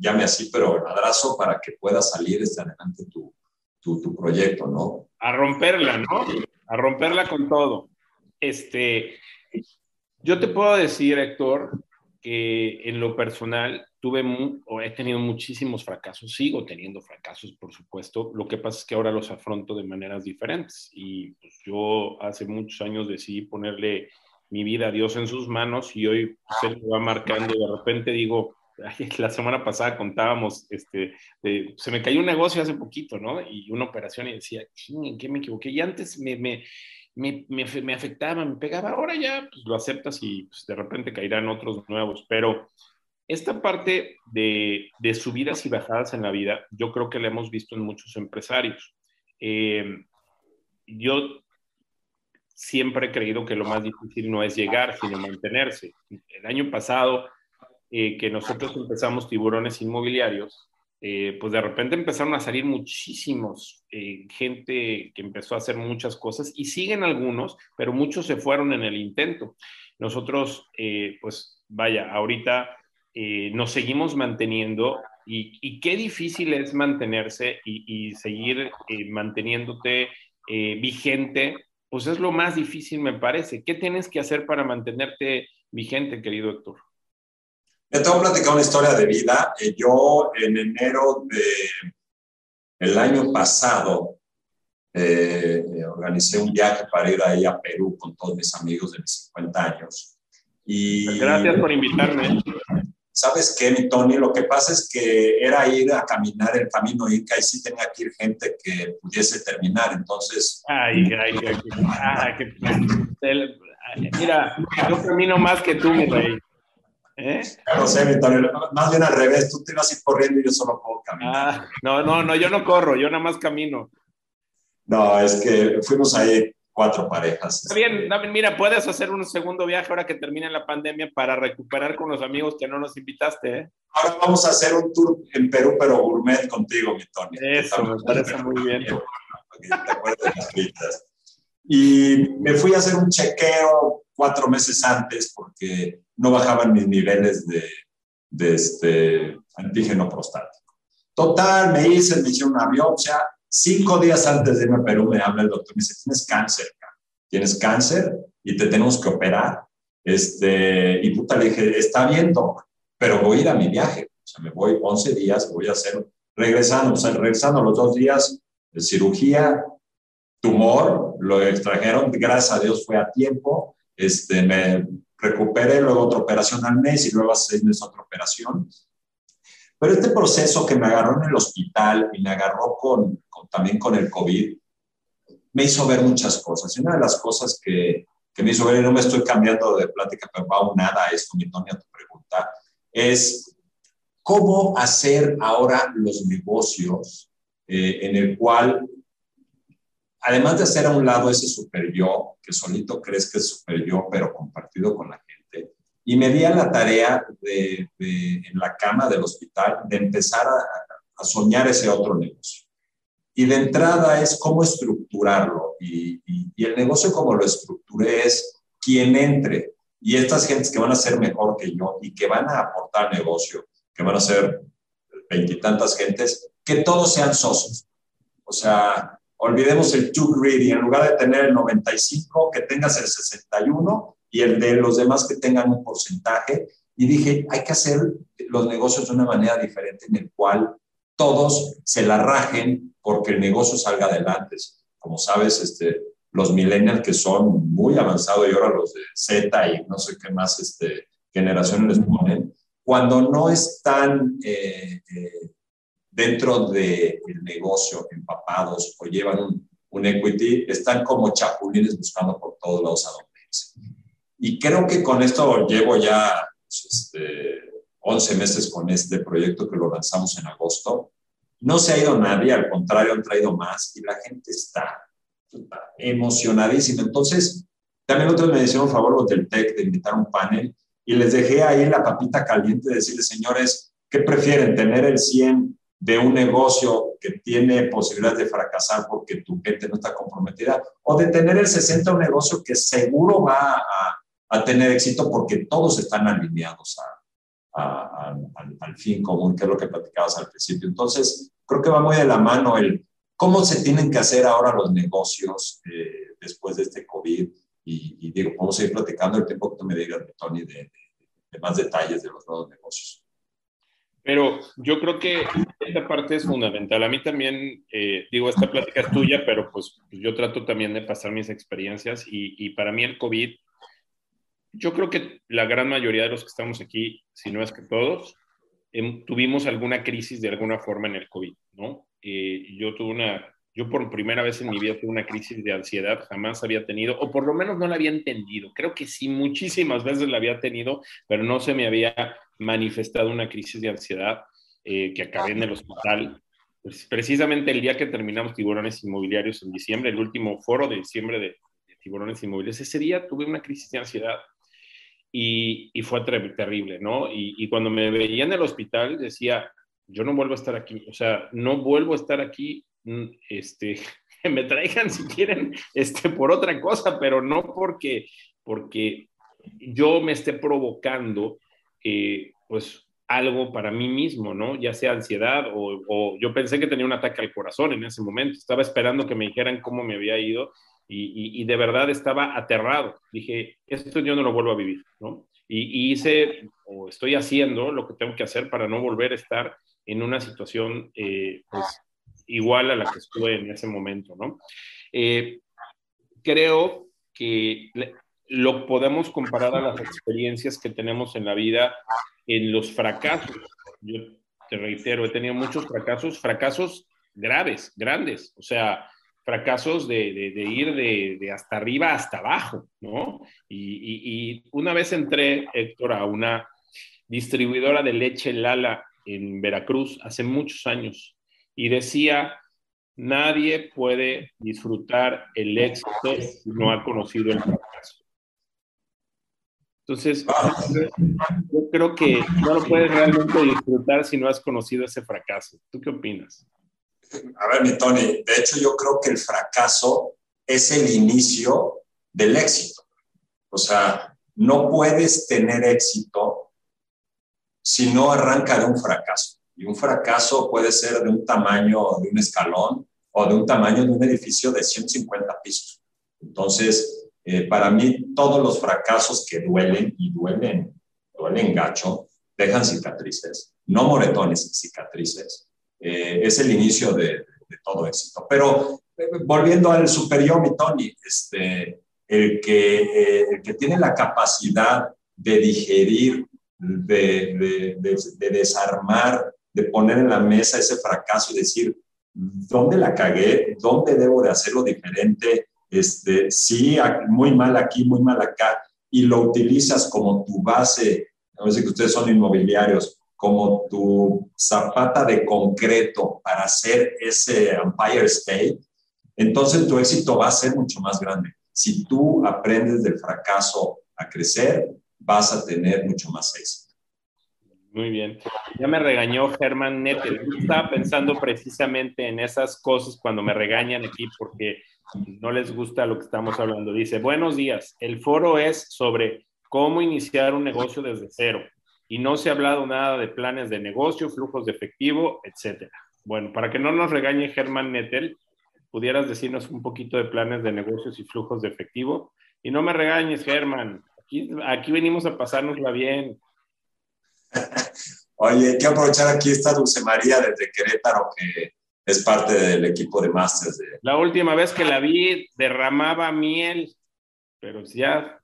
llame así, pero el madrazo para que pueda salir este adelante tu, tu, tu proyecto, ¿no? A romperla, ¿no? A romperla con todo. Este, yo te puedo decir, Héctor, que en lo personal tuve o he tenido muchísimos fracasos, sigo teniendo fracasos, por supuesto. Lo que pasa es que ahora los afronto de maneras diferentes y pues, yo hace muchos años decidí ponerle mi vida Dios en sus manos y hoy se va marcando. De repente digo, la semana pasada contábamos, este, se me cayó un negocio hace poquito, ¿no? Y una operación y decía, ¿en qué me equivoqué? Y antes me, me me, me, afectaba, me pegaba, ahora ya pues, lo aceptas y pues, de repente caerán otros nuevos, pero esta parte de, de, subidas y bajadas en la vida, yo creo que la hemos visto en muchos empresarios. Eh, yo siempre he creído que lo más difícil no es llegar, sino mantenerse. El año pasado, eh, que nosotros empezamos tiburones inmobiliarios, eh, pues de repente empezaron a salir muchísimos, eh, gente que empezó a hacer muchas cosas y siguen algunos, pero muchos se fueron en el intento. Nosotros, pues vaya, ahorita nos seguimos manteniendo y, qué difícil es mantenerse y seguir manteniéndote vigente, pues es lo más difícil me parece. ¿Qué tienes que hacer para mantenerte vigente, querido Héctor? Te tengo que platicar una historia de vida. Eh, yo en enero de el año pasado eh, organicé un viaje para ir ahí a Perú con todos mis amigos de mis 50 años. Y, Gracias por invitarme. ¿Sabes qué, mi Tony? Lo que pasa es que era ir a caminar el camino Inca y sí tenía que ir gente que pudiese terminar, entonces... Ay, ay, ay, ay, mira, yo camino más que tú, mi rey. ¿Eh? No sé, Victorio, más bien al revés, tú te vas a ir corriendo y yo solo puedo caminar. Ah, no, no, no, yo no corro, yo nada más camino. No, es que fuimos ahí cuatro parejas. Está bien, mira, puedes hacer un segundo viaje ahora que termine la pandemia para recuperar con los amigos que no nos invitaste. ¿eh? Ahora vamos a hacer un tour en Perú, pero gourmet contigo, mi Tony. Eso, me parece muy bien. Y me fui a hacer un chequeo cuatro meses antes porque no bajaban mis niveles de, de este antígeno prostático. Total, me hice, me hicieron una biopsia. Cinco días antes de irme a Perú me habla el doctor, me dice, tienes cáncer, tienes cáncer y te tenemos que operar. Este, y puta, le dije, está bien, pero voy a ir a mi viaje. O sea, me voy 11 días, voy a hacer, regresando, o sea, regresando los dos días de cirugía, tumor, lo extrajeron, gracias a Dios fue a tiempo, este, me recuperé, luego otra operación al mes y luego hace seis meses otra operación. Pero este proceso que me agarró en el hospital y me agarró con, también con el COVID, me hizo ver muchas cosas. Y una de las cosas que, que me hizo ver, y no me estoy cambiando de plática, pero va nada a esto, mi Tony, a tu pregunta, es cómo hacer ahora los negocios eh, en el cual además de hacer a un lado ese super yo, que solito crees que es super yo, pero compartido con la gente, y me di a la tarea de, en la cama del hospital de empezar a, soñar ese otro negocio. Y de entrada es cómo estructurarlo. Y, y, el negocio como lo estructuré es quien entre. Y estas gentes que van a ser mejor que yo y que van a aportar negocio, que van a ser veintitantas gentes, que todos sean socios. O sea, olvidemos el too greedy, en lugar de tener el 95, que tengas el 61 y el de los demás que tengan un porcentaje. Y dije, hay que hacer los negocios de una manera diferente en el cual todos se la rajen porque el negocio salga adelante. Como sabes, este, los millennials que son muy avanzados y ahora los de Z y no sé qué más este, generaciones les ponen, cuando no están eh, eh, dentro del negocio empapados o llevan un, un, equity, están como chapulines buscando por todos lados a dónde irse. Y creo que con esto llevo ya este, 11 meses con este proyecto que lo lanzamos en agosto. No se ha ido nadie, al contrario, han traído más y la gente está, emocionadísima. Entonces, también otros me hicieron favor los del TEC de invitar un panel y les dejé ahí la papita caliente de decirles, señores, ¿qué prefieren? ¿Tener el 100 de un negocio que tiene posibilidades de fracasar porque tu gente no está comprometida, o de tener el 60 un negocio que seguro va a, a tener éxito porque todos están alineados a, al, al, fin común, que es lo que platicabas al principio. Entonces, creo que va muy de la mano el cómo se tienen que hacer ahora los negocios eh, después de este COVID. Y, y, digo, podemos seguir platicando el tiempo que tú me digas, Tony, de, de más detalles de los nuevos negocios. Pero yo creo que esta parte es fundamental. A mí también, eh, digo, esta plática es tuya, pero pues yo trato también de pasar mis experiencias y, y, para mí el COVID, yo creo que la gran mayoría de los que estamos aquí, si no es que todos, eh, tuvimos alguna crisis de alguna forma en el COVID, ¿no? Eh, yo tuve una yo por primera vez en mi vida tuve una crisis de ansiedad, jamás había tenido, o por lo menos no la había entendido. Creo que sí, muchísimas veces la había tenido, pero no se me había manifestado una crisis de ansiedad eh, que acabé en el hospital. Pues, precisamente el día que terminamos Tiburones Inmobiliarios en diciembre, el último foro de diciembre de, Tiburones Inmobiliarios, ese día tuve una crisis de ansiedad y, fue terrible, ¿no? Y, cuando me veía en el hospital decía, yo no vuelvo a estar aquí, o sea, no vuelvo a estar aquí Mm, este, me traigan si quieren este, por otra cosa, pero no porque, porque yo me esté provocando eh, pues algo para mí mismo, ¿no? Ya sea ansiedad o, yo pensé que tenía un ataque al corazón en ese momento, estaba esperando que me dijeran cómo me había ido y, y, de verdad estaba aterrado. Dije, esto yo no lo vuelvo a vivir, ¿no? Y, y, hice o estoy haciendo lo que tengo que hacer para no volver a estar en una situación eh, pues, igual a la que estuve en ese momento, ¿no? Eh, creo que lo podemos comparar a las experiencias que tenemos en la vida, en los fracasos. Yo te reitero, he tenido muchos fracasos, fracasos graves, grandes, o sea, fracasos de, de, ir de, de, hasta arriba hasta abajo, ¿no? Y, una vez entré, Héctor, a una distribuidora de leche Lala en Veracruz hace muchos años y decía, nadie puede disfrutar el éxito si no ha conocido el fracaso. Entonces, yo creo que no lo puedes realmente disfrutar si no has conocido ese fracaso. ¿Tú qué opinas? A ver, mi Tony, de hecho yo creo que el fracaso es el inicio del éxito. O sea, no puedes tener éxito si no arranca de un fracaso. Y un fracaso puede ser de un tamaño de un escalón o de un tamaño de un edificio de 150 pisos. Entonces, eh, para mí, todos los fracasos que duelen y duelen, duelen gacho, dejan cicatrices, no moretones, cicatrices. Eh, es el inicio de, todo éxito. Pero eh, volviendo al superior, mi Tony, este, el, que, el que tiene la capacidad de digerir, de, de, de desarmar de poner en la mesa ese fracaso y decir, ¿dónde la cagué? ¿Dónde debo de hacerlo diferente? Este, sí, muy mal aquí, muy mal acá, y lo utilizas como tu base, a veces que ustedes son inmobiliarios, como tu zapata de concreto para hacer ese Empire State, entonces tu éxito va a ser mucho más grande. Si tú aprendes del fracaso a crecer, vas a tener mucho más éxito. Muy bien. Ya me regañó Germán Nettel. estaba pensando precisamente en esas cosas cuando me regañan aquí porque no les gusta lo que estamos hablando. Dice, buenos días. El foro es sobre cómo iniciar un negocio desde cero y no se ha hablado nada de planes de negocio, flujos de efectivo, etcétera. Bueno, para que no nos regañe Germán Nettel, pudieras decirnos un poquito de planes de negocios y flujos de efectivo. Y no me regañes, Germán. Aquí, aquí venimos a pasárnosla bien. Oye, quiero aprovechar aquí esta Dulce María desde Querétaro, que es parte del equipo de Masters. De... La última vez que la vi derramaba miel, pero ya,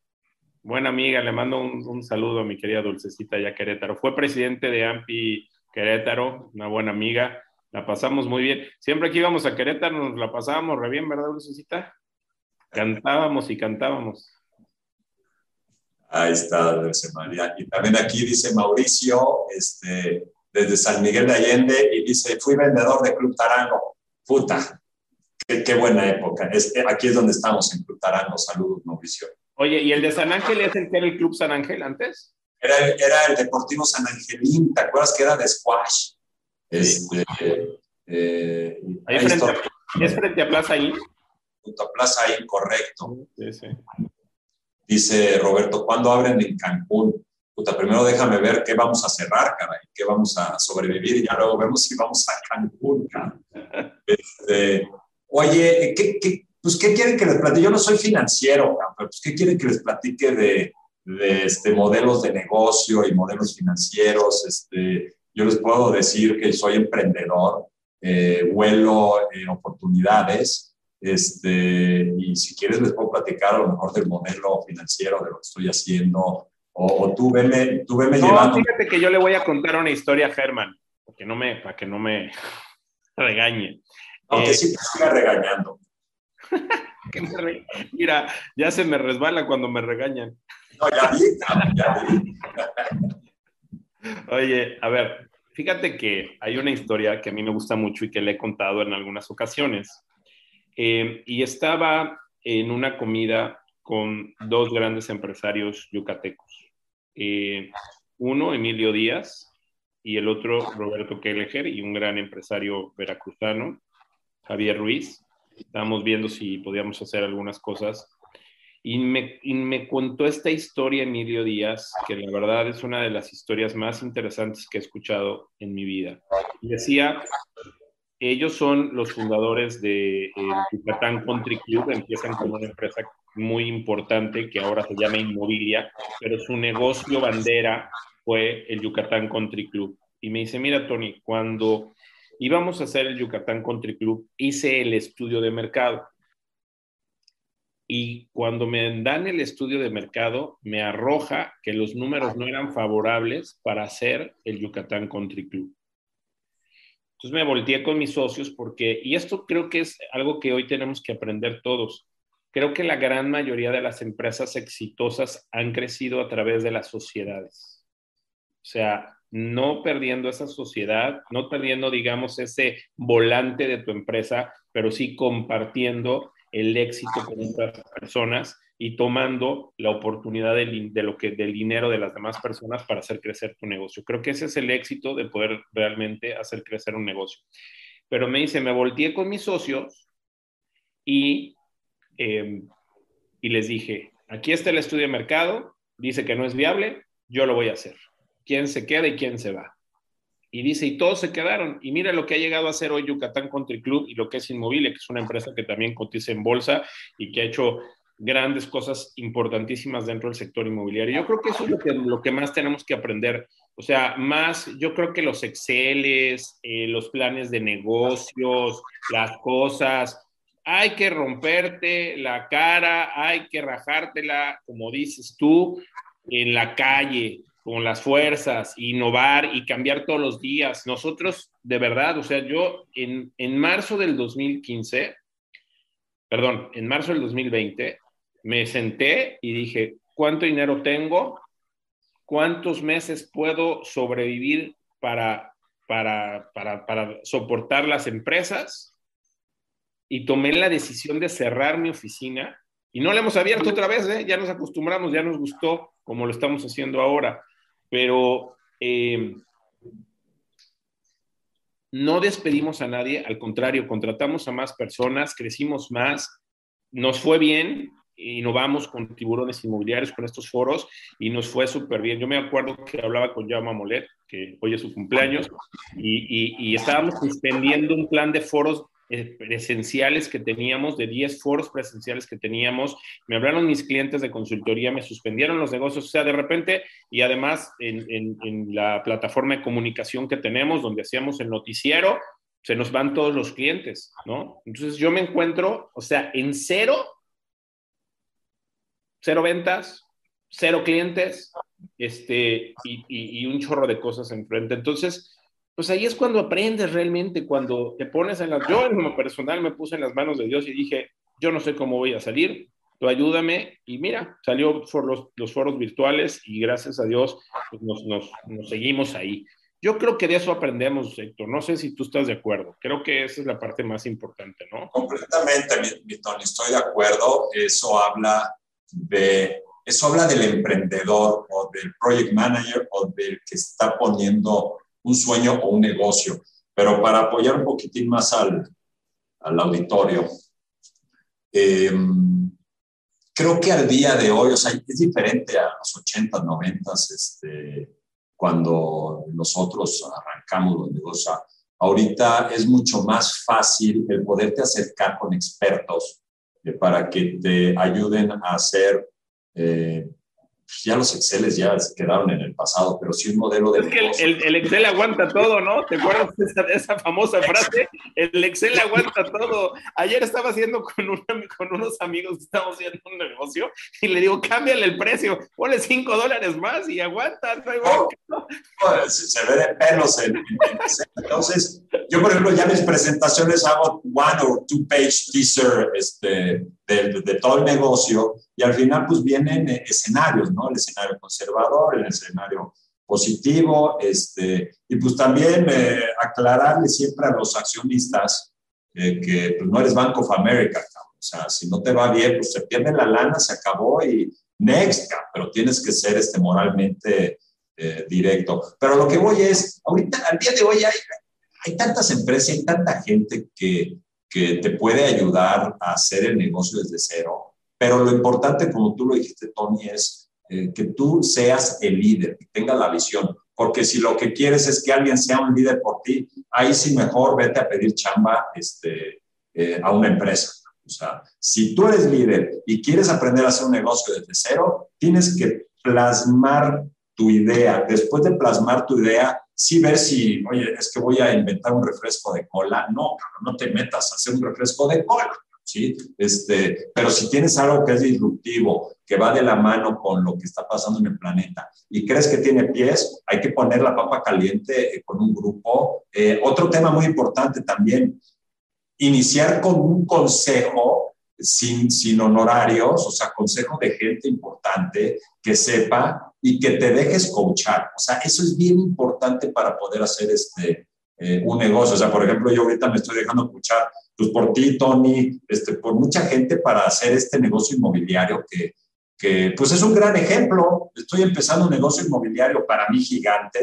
buena amiga, le mando un, saludo a mi querida Dulcecita ya Querétaro. Fue presidente de AMPI Querétaro, una buena amiga, la pasamos muy bien. Siempre que íbamos a Querétaro nos la pasábamos re bien, ¿verdad, Dulcecita? Cantábamos y cantábamos. Ahí está, Dulce María. Y también aquí dice Mauricio, este, desde San Miguel de Allende, y dice, fui vendedor de Club Tarango. Puta, qué, buena época. Aquí es donde estamos, en Club Tarango. Saludos, Mauricio. Oye, ¿y el de San Ángel es el que era el Club San Ángel antes? Era, era el Deportivo San Angelín, ¿te acuerdas que era de squash? Este, eh, ahí frente a, ¿Es frente a Plaza I? Junto a Plaza I, correcto. Sí, sí. Dice Roberto, ¿cuándo abren en Cancún? Puta, primero déjame ver qué vamos a cerrar, caray, qué vamos a sobrevivir y ya luego vemos si vamos a Cancún, este, oye, ¿qué, qué, pues, ¿qué quieren que les platique? Yo no soy financiero, pero pues, ¿qué quieren que les platique de, de este, modelos de negocio y modelos financieros? Este, yo les puedo decir que soy emprendedor, eh, vuelo en oportunidades, este, y si quieres les puedo platicar a lo mejor del modelo financiero, de lo que estoy haciendo, o, tú veme, tú veme no, fíjate que yo le voy a contar una historia a Germán, para que no me, para que no me regañe. Aunque eh, sí te siga regañando. Mira, ya se me resbala cuando me regañan. No, ya ya. Oye, a ver, fíjate que hay una historia que a mí me gusta mucho y que le he contado en algunas ocasiones. Eh, y estaba en una comida con dos grandes empresarios yucatecos. Eh, uno, Emilio Díaz, y el otro, Roberto Kelleher, y un gran empresario veracruzano, Javier Ruiz estábamos viendo si podíamos hacer algunas cosas. Y me, me, contó esta historia Emilio Díaz, que la verdad es una de las historias más interesantes que he escuchado en mi vida. decía, ellos son los fundadores de eh, Yucatán Country Club, empiezan como una empresa muy importante que ahora se llama Inmobilia, pero su negocio bandera fue el Yucatán Country Club. Y me dice, mira Tony, cuando íbamos a hacer el Yucatán Country Club, hice el estudio de mercado. Y cuando me dan el estudio de mercado, me arroja que los números no eran favorables para hacer el Yucatán Country Club. Entonces me volteé con mis socios porque, y esto creo que es algo que hoy tenemos que aprender todos. Creo que la gran mayoría de las empresas exitosas han crecido a través de las sociedades. O sea, no perdiendo esa sociedad, no perdiendo, digamos, ese volante de tu empresa, pero sí compartiendo el éxito con otras personas y tomando la oportunidad de, lo que, del dinero de las demás personas para hacer crecer tu negocio. Creo que ese es el éxito de poder realmente hacer crecer un negocio. Pero me dice, me volteé con mis socios y, em, y les dije, aquí está el estudio de mercado, dice que no es viable, yo lo voy a hacer quién se queda y quién se va. Y dice, y todos se quedaron. Y mira lo que ha llegado a hacer hoy Yucatán Country Club y lo que es Inmobile, que es una empresa que también cotiza en bolsa y que ha hecho grandes cosas importantísimas dentro del sector inmobiliario. Yo creo que eso es lo que, lo que más tenemos que aprender. O sea, más, yo creo que los Exceles, eh, los planes de negocios, las cosas, hay que romperte la cara, hay que rajártela, como dices tú, en la calle, con las fuerzas, innovar y cambiar todos los días. Nosotros, de verdad, o sea, yo en, en marzo del 2015, perdón, en marzo del 2020, me senté y dije, ¿cuánto dinero tengo? ¿Cuántos meses puedo sobrevivir para, para, para, para soportar las empresas? Y tomé la decisión de cerrar mi oficina y no la hemos abierto otra vez, ¿eh? ya nos acostumbramos, ya nos gustó como lo estamos haciendo ahora pero eh, no despedimos a nadie, al contrario, contratamos a más personas, crecimos más, nos fue bien, innovamos con tiburones inmobiliarios, con estos foros, y nos fue súper bien. Yo me acuerdo que hablaba con Jaume Molet, que hoy es su cumpleaños, y, y estábamos suspendiendo un plan de foros presenciales que teníamos, de 10 foros presenciales que teníamos. Me hablaron mis clientes de consultoría, me suspendieron los negocios, o sea, de repente, y además en, en, la plataforma de comunicación que tenemos, donde hacíamos el noticiero, se nos van todos los clientes, ¿no? Entonces yo me encuentro, o sea, en cero, cero ventas, cero clientes, este, y, y, y un chorro de cosas enfrente. Entonces, pues ahí es cuando aprendes realmente, cuando te pones en las... Yo en lo personal me puse en las manos de Dios y dije, yo no sé cómo voy a salir, tú ayúdame. Y mira, salió por los, los foros virtuales y gracias a Dios pues nos, nos, nos, seguimos ahí. Yo creo que de eso aprendemos, Héctor. No sé si tú estás de acuerdo. Creo que esa es la parte más importante, ¿no? Completamente, mi, Tony, estoy de acuerdo. Eso habla de eso habla del emprendedor o del project manager o del que está poniendo un sueño o un negocio. Pero para apoyar un poquitín más al, al auditorio, eh, creo que al día de hoy, o sea, es diferente a los 80, 90, este, cuando nosotros arrancamos los negocios. Ahorita es mucho más fácil el poderte acercar con expertos eh, para que te ayuden a hacer eh, ya los Exceles ya quedaron en el pasado, pero sí un modelo de... Es que el, Excel aguanta todo, ¿no? ¿Te acuerdas de esa, famosa frase? El Excel aguanta todo. Ayer estaba haciendo con, con unos amigos, estábamos haciendo un negocio y le digo, cámbiale el precio, ponle 5 dólares más y aguanta. No se ve de pelos en, Entonces, yo por ejemplo ya mis presentaciones hago one or two page teaser este, de, de todo el negocio y al final pues vienen eh, escenarios, ¿no? El escenario conservador, el escenario positivo, este, y pues también eh, aclararle siempre a los accionistas eh, que pues, no eres Bank of America, o sea, si no te va bien, pues se pierde la lana, se acabó y next, pero tienes que ser este, moralmente directo. Pero lo que voy es, ahorita, al día de hoy hay, hay tantas empresas, hay tanta gente que, que te puede ayudar a hacer el negocio desde cero pero lo importante, como tú lo dijiste, Tony, es eh, que tú seas el líder, que tengas la visión. Porque si lo que quieres es que alguien sea un líder por ti, ahí sí mejor vete a pedir chamba este, eh, a una empresa. O sea, si tú eres líder y quieres aprender a hacer un negocio desde cero, tienes que plasmar tu idea. Después de plasmar tu idea, sí ver si, oye, es que voy a inventar un refresco de cola. No, no te metas a hacer un refresco de cola. ¿sí? Este, pero si tienes algo que es disruptivo, que va de la mano con lo que está pasando en el planeta y crees que tiene pies, hay que poner la papa caliente eh, con un grupo. Eh, otro tema muy importante también, iniciar con un consejo sin, sin honorarios, o sea, consejo de gente importante que sepa y que te dejes coachar. O sea, eso es bien importante para poder hacer este, eh, un negocio. O sea, por ejemplo, yo ahorita me estoy dejando escuchar pues por ti, Tony, este, por mucha gente para hacer este negocio inmobiliario que, que pues es un gran ejemplo. Estoy empezando un negocio inmobiliario para mí gigante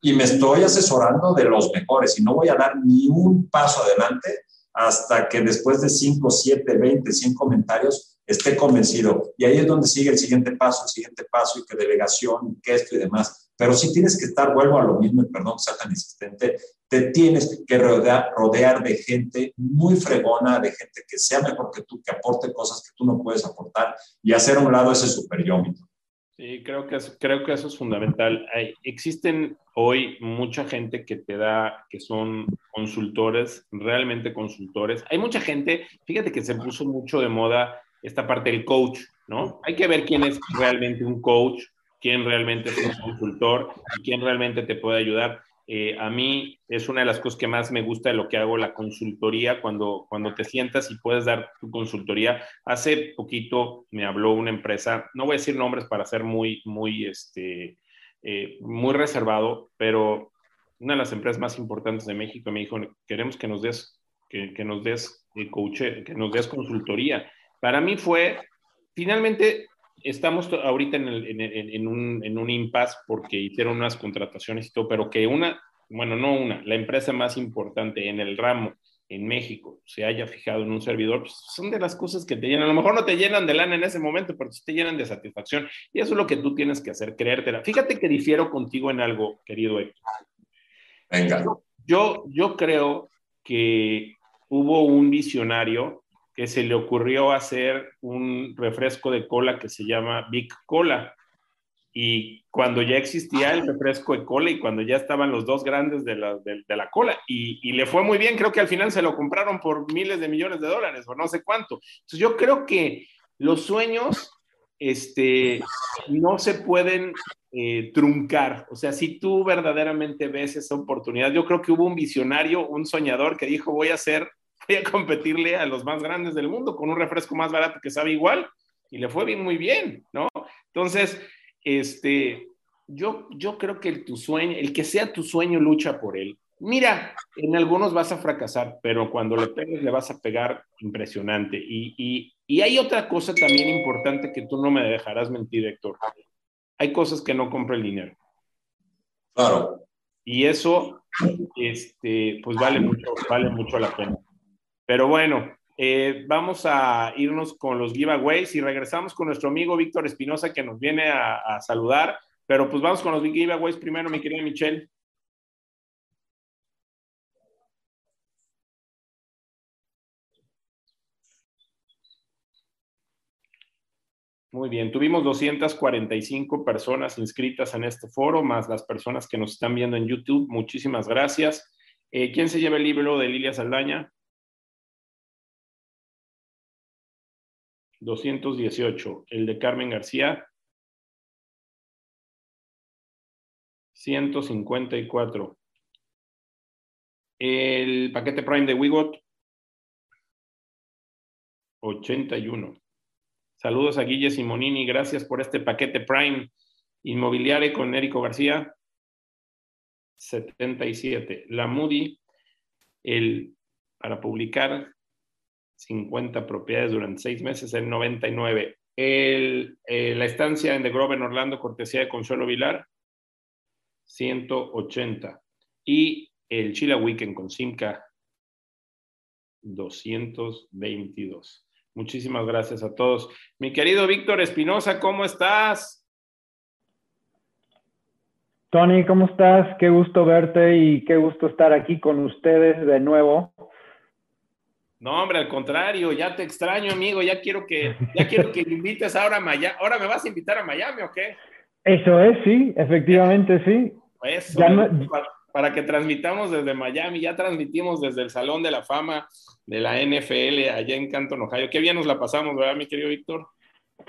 y me estoy asesorando de los mejores y no voy a dar ni un paso adelante hasta que después de 5, 7, 20, 100 comentarios esté convencido. Y ahí es donde sigue el siguiente paso, el siguiente paso y que delegación, y que esto y demás. Pero si tienes que estar, vuelvo a lo mismo, y perdón que sea tan insistente, te tienes que rodear, rodear de gente muy fregona, de gente que sea mejor que tú, que aporte cosas que tú no puedes aportar y hacer a un lado ese superyómito. Sí, creo que, creo que eso es fundamental. Hay, existen hoy mucha gente que te da, que son consultores, realmente consultores. Hay mucha gente, fíjate que se puso mucho de moda esta parte del coach, ¿no? Hay que ver quién es realmente un coach, quién realmente es un consultor y quién realmente te puede ayudar. Eh, a mí es una de las cosas que más me gusta de lo que hago, la consultoría, cuando, cuando te sientas y puedes dar tu consultoría. Hace poquito me habló una empresa, no voy a decir nombres para ser muy, muy, este, eh, muy reservado, pero una de las empresas más importantes de México me dijo, queremos que nos des, que, que nos des eh, coach, que nos des consultoría. Para mí fue, finalmente, estamos ahorita en, el, en, un, en un impasse porque hicieron unas contrataciones y todo, pero que una, bueno, no una, la empresa más importante en el ramo en México se haya fijado en un servidor, pues son de las cosas que te llenan. A lo mejor no te llenan de lana en ese momento, pero sí te llenan de satisfacción. Y eso es lo que tú tienes que hacer, creértela. Fíjate que difiero contigo en algo, querido Héctor. Venga. Yo, yo creo que hubo un visionario que se le ocurrió hacer un refresco de cola que se llama Big Cola. Y cuando ya existía el refresco de cola y cuando ya estaban los dos grandes de la, de, la cola, y, y, le fue muy bien, creo que al final se lo compraron por miles de millones de dólares o no sé cuánto. Entonces yo creo que los sueños este, no se pueden eh, truncar. O sea, si tú verdaderamente ves esa oportunidad, yo creo que hubo un visionario, un soñador que dijo, voy a hacer voy a competirle a los más grandes del mundo con un refresco más barato que sabe igual y le fue bien, muy bien, ¿no? Entonces, este, yo, yo creo que el, tu sueño, el que sea tu sueño, lucha por él. Mira, en algunos vas a fracasar, pero cuando le pegues le vas a pegar impresionante. Y, y, y hay otra cosa también importante que tú no me dejarás mentir, Héctor. Hay cosas que no compra el dinero. Claro. Y eso, este, pues vale mucho, vale mucho la pena. Pero bueno, eh, vamos a irnos con los giveaways y regresamos con nuestro amigo Víctor Espinosa que nos viene a, saludar. Pero pues vamos con los giveaways primero, mi querida Michelle. Muy bien, tuvimos 245 personas inscritas en este foro, más las personas que nos están viendo en YouTube. Muchísimas gracias. Eh, ¿Quién se lleva el libro de Lilia Saldaña? 218. El de Carmen García. 154. El paquete Prime de Wigot. 81. Saludos a Guille Simonini, gracias por este paquete Prime Inmobiliario con Érico García. 77. La Moody, el, para publicar 50 propiedades durante seis meses, el 99. El, eh, la estancia en The Grove en Orlando, cortesía de Consuelo Vilar, 180. Y el Chila Weekend con Simca, 222. Muchísimas gracias a todos. Mi querido Víctor Espinosa, ¿cómo estás? Tony, ¿cómo estás? Qué gusto verte y qué gusto estar aquí con ustedes de nuevo. No, hombre, al contrario, ya te extraño, amigo. Ya quiero que, ya quiero que me invites ahora a Miami. ¿Ahora me vas a invitar a Miami o qué? Eso es, sí, efectivamente, sí. Eso, para que transmitamos desde Miami. Ya transmitimos desde el Salón de la Fama de la NFL allá en Canton, Ohio. Qué bien nos la pasamos, ¿verdad, mi querido Víctor?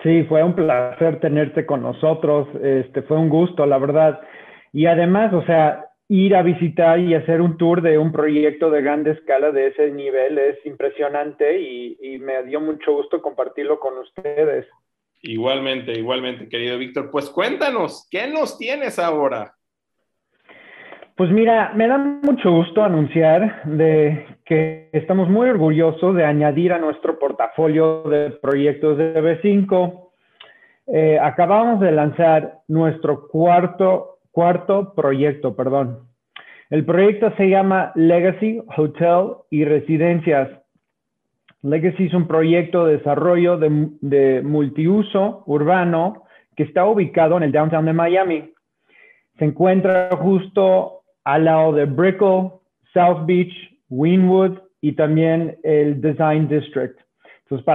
Sí, fue un placer tenerte con nosotros. Este, fue un gusto, la verdad. Y además, o sea, ir a visitar y hacer un tour de un proyecto de grande escala de ese nivel es impresionante y, y me dio mucho gusto compartirlo con ustedes. Igualmente, igualmente, querido Víctor. Pues cuéntanos, ¿qué nos tienes ahora? Pues mira, me da mucho gusto anunciar de que estamos muy orgullosos de añadir a nuestro portafolio de proyectos de B5. Eh, acabamos de lanzar nuestro cuarto, cuarto proyecto, perdón. El proyecto se llama Legacy Hotel y Residencias. Legacy es un proyecto de desarrollo de, multiuso urbano que está ubicado en el downtown de Miami. Se encuentra justo al lado de Brickell, South Beach, Wynwood y también el Design District. Entonces,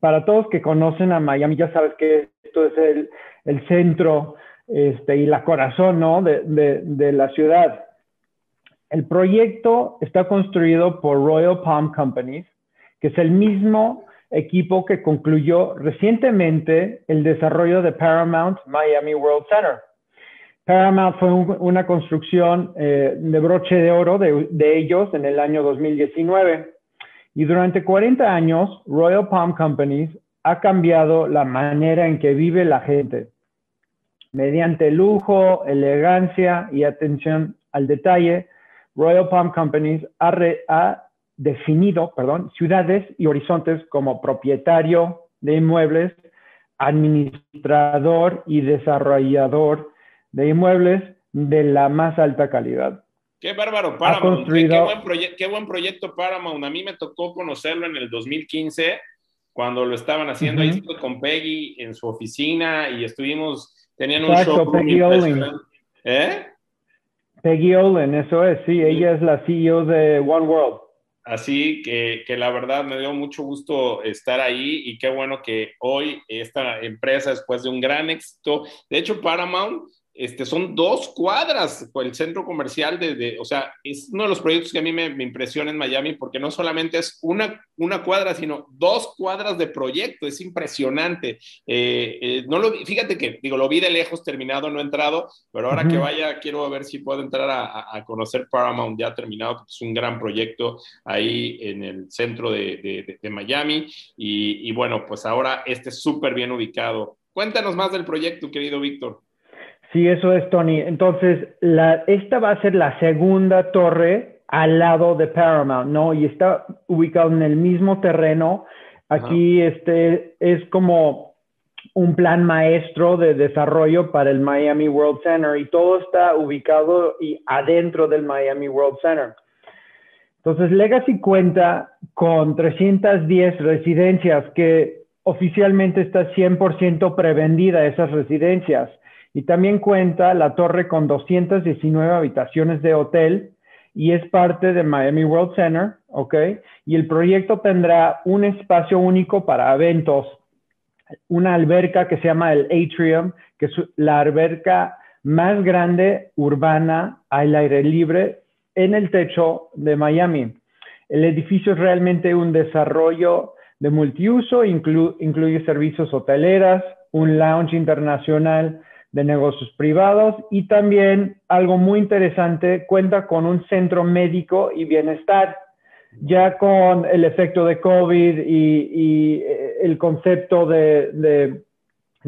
para, todos que conocen a Miami, ya sabes que esto es el centro este, y la corazón ¿no? de, de, la ciudad. El proyecto está construido por Royal Palm Companies, que es el mismo equipo que concluyó recientemente el desarrollo de Paramount Miami World Center. Paramount fue una construcción eh, de broche de oro de, de, ellos en el año 2019. Y durante 40 años, Royal Palm Companies ha cambiado la manera en que vive la gente. Mediante lujo, elegancia y atención al detalle, Royal Palm Companies ha, re, ha definido perdón, ciudades y horizontes como propietario de inmuebles, administrador y desarrollador de inmuebles de la más alta calidad. Qué bárbaro, Paramount. Qué, buen qué, buen proyecto Paramount. A mí me tocó conocerlo en el 2015, cuando lo estaban haciendo. Ahí estuve con Peggy en su oficina y estuvimos, tenían un show. Peggy Olin. ¿Eh? Peggy Olin, eso es, sí, ella es la CEO de One World. Así que, que, la verdad me dio mucho gusto estar ahí y qué bueno que hoy esta empresa, después de un gran éxito, de hecho Paramount este, son dos cuadras por el centro comercial de, de, o sea, es uno de los proyectos que a mí me, me, impresiona en Miami porque no solamente es una, una cuadra, sino dos cuadras de proyecto, es impresionante. Eh, eh, no lo, fíjate que, digo, lo vi de lejos terminado, no he entrado, pero ahora uh -huh. que vaya quiero ver si puedo entrar a, a, conocer Paramount ya terminado, porque es un gran proyecto ahí en el centro de, de, de Miami y, y bueno, pues ahora este es súper bien ubicado. Cuéntanos más del proyecto, querido Víctor. Sí, eso es, Tony. Entonces, la, esta va a ser la segunda torre al lado de Paramount, ¿no? Y está ubicado en el mismo terreno. Aquí este, es como un plan maestro de desarrollo para el Miami World Center y todo está ubicado y adentro del Miami World Center. Entonces, Legacy cuenta con 310 residencias que oficialmente está 100% prevendida esas residencias. Y también cuenta la torre con 219 habitaciones de hotel y es parte de Miami World Center, ¿ok? Y el proyecto tendrá un espacio único para eventos, una alberca que se llama el Atrium, que es la alberca más grande urbana al aire libre en el techo de Miami. El edificio es realmente un desarrollo de multiuso, incluye servicios hoteleras, un lounge internacional de negocios privados y también algo muy interesante, cuenta con un centro médico y bienestar. Ya con el efecto de COVID y, eh, el concepto de,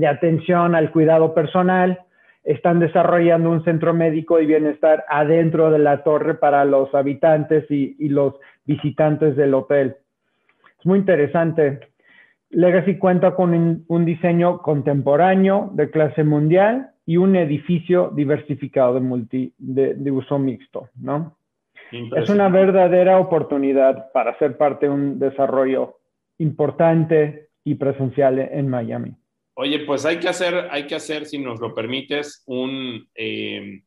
atención al cuidado personal, están desarrollando un centro médico y bienestar adentro de la torre para los habitantes y los visitantes del hotel. Es muy interesante. Legacy cuenta con un, diseño contemporáneo de clase mundial y un edificio diversificado de, multi, de, uso mixto, ¿no? Es una verdadera oportunidad para ser parte de un desarrollo importante y presencial en Miami. Oye, pues hay que hacer, hay que hacer, si nos lo permites, un, eh,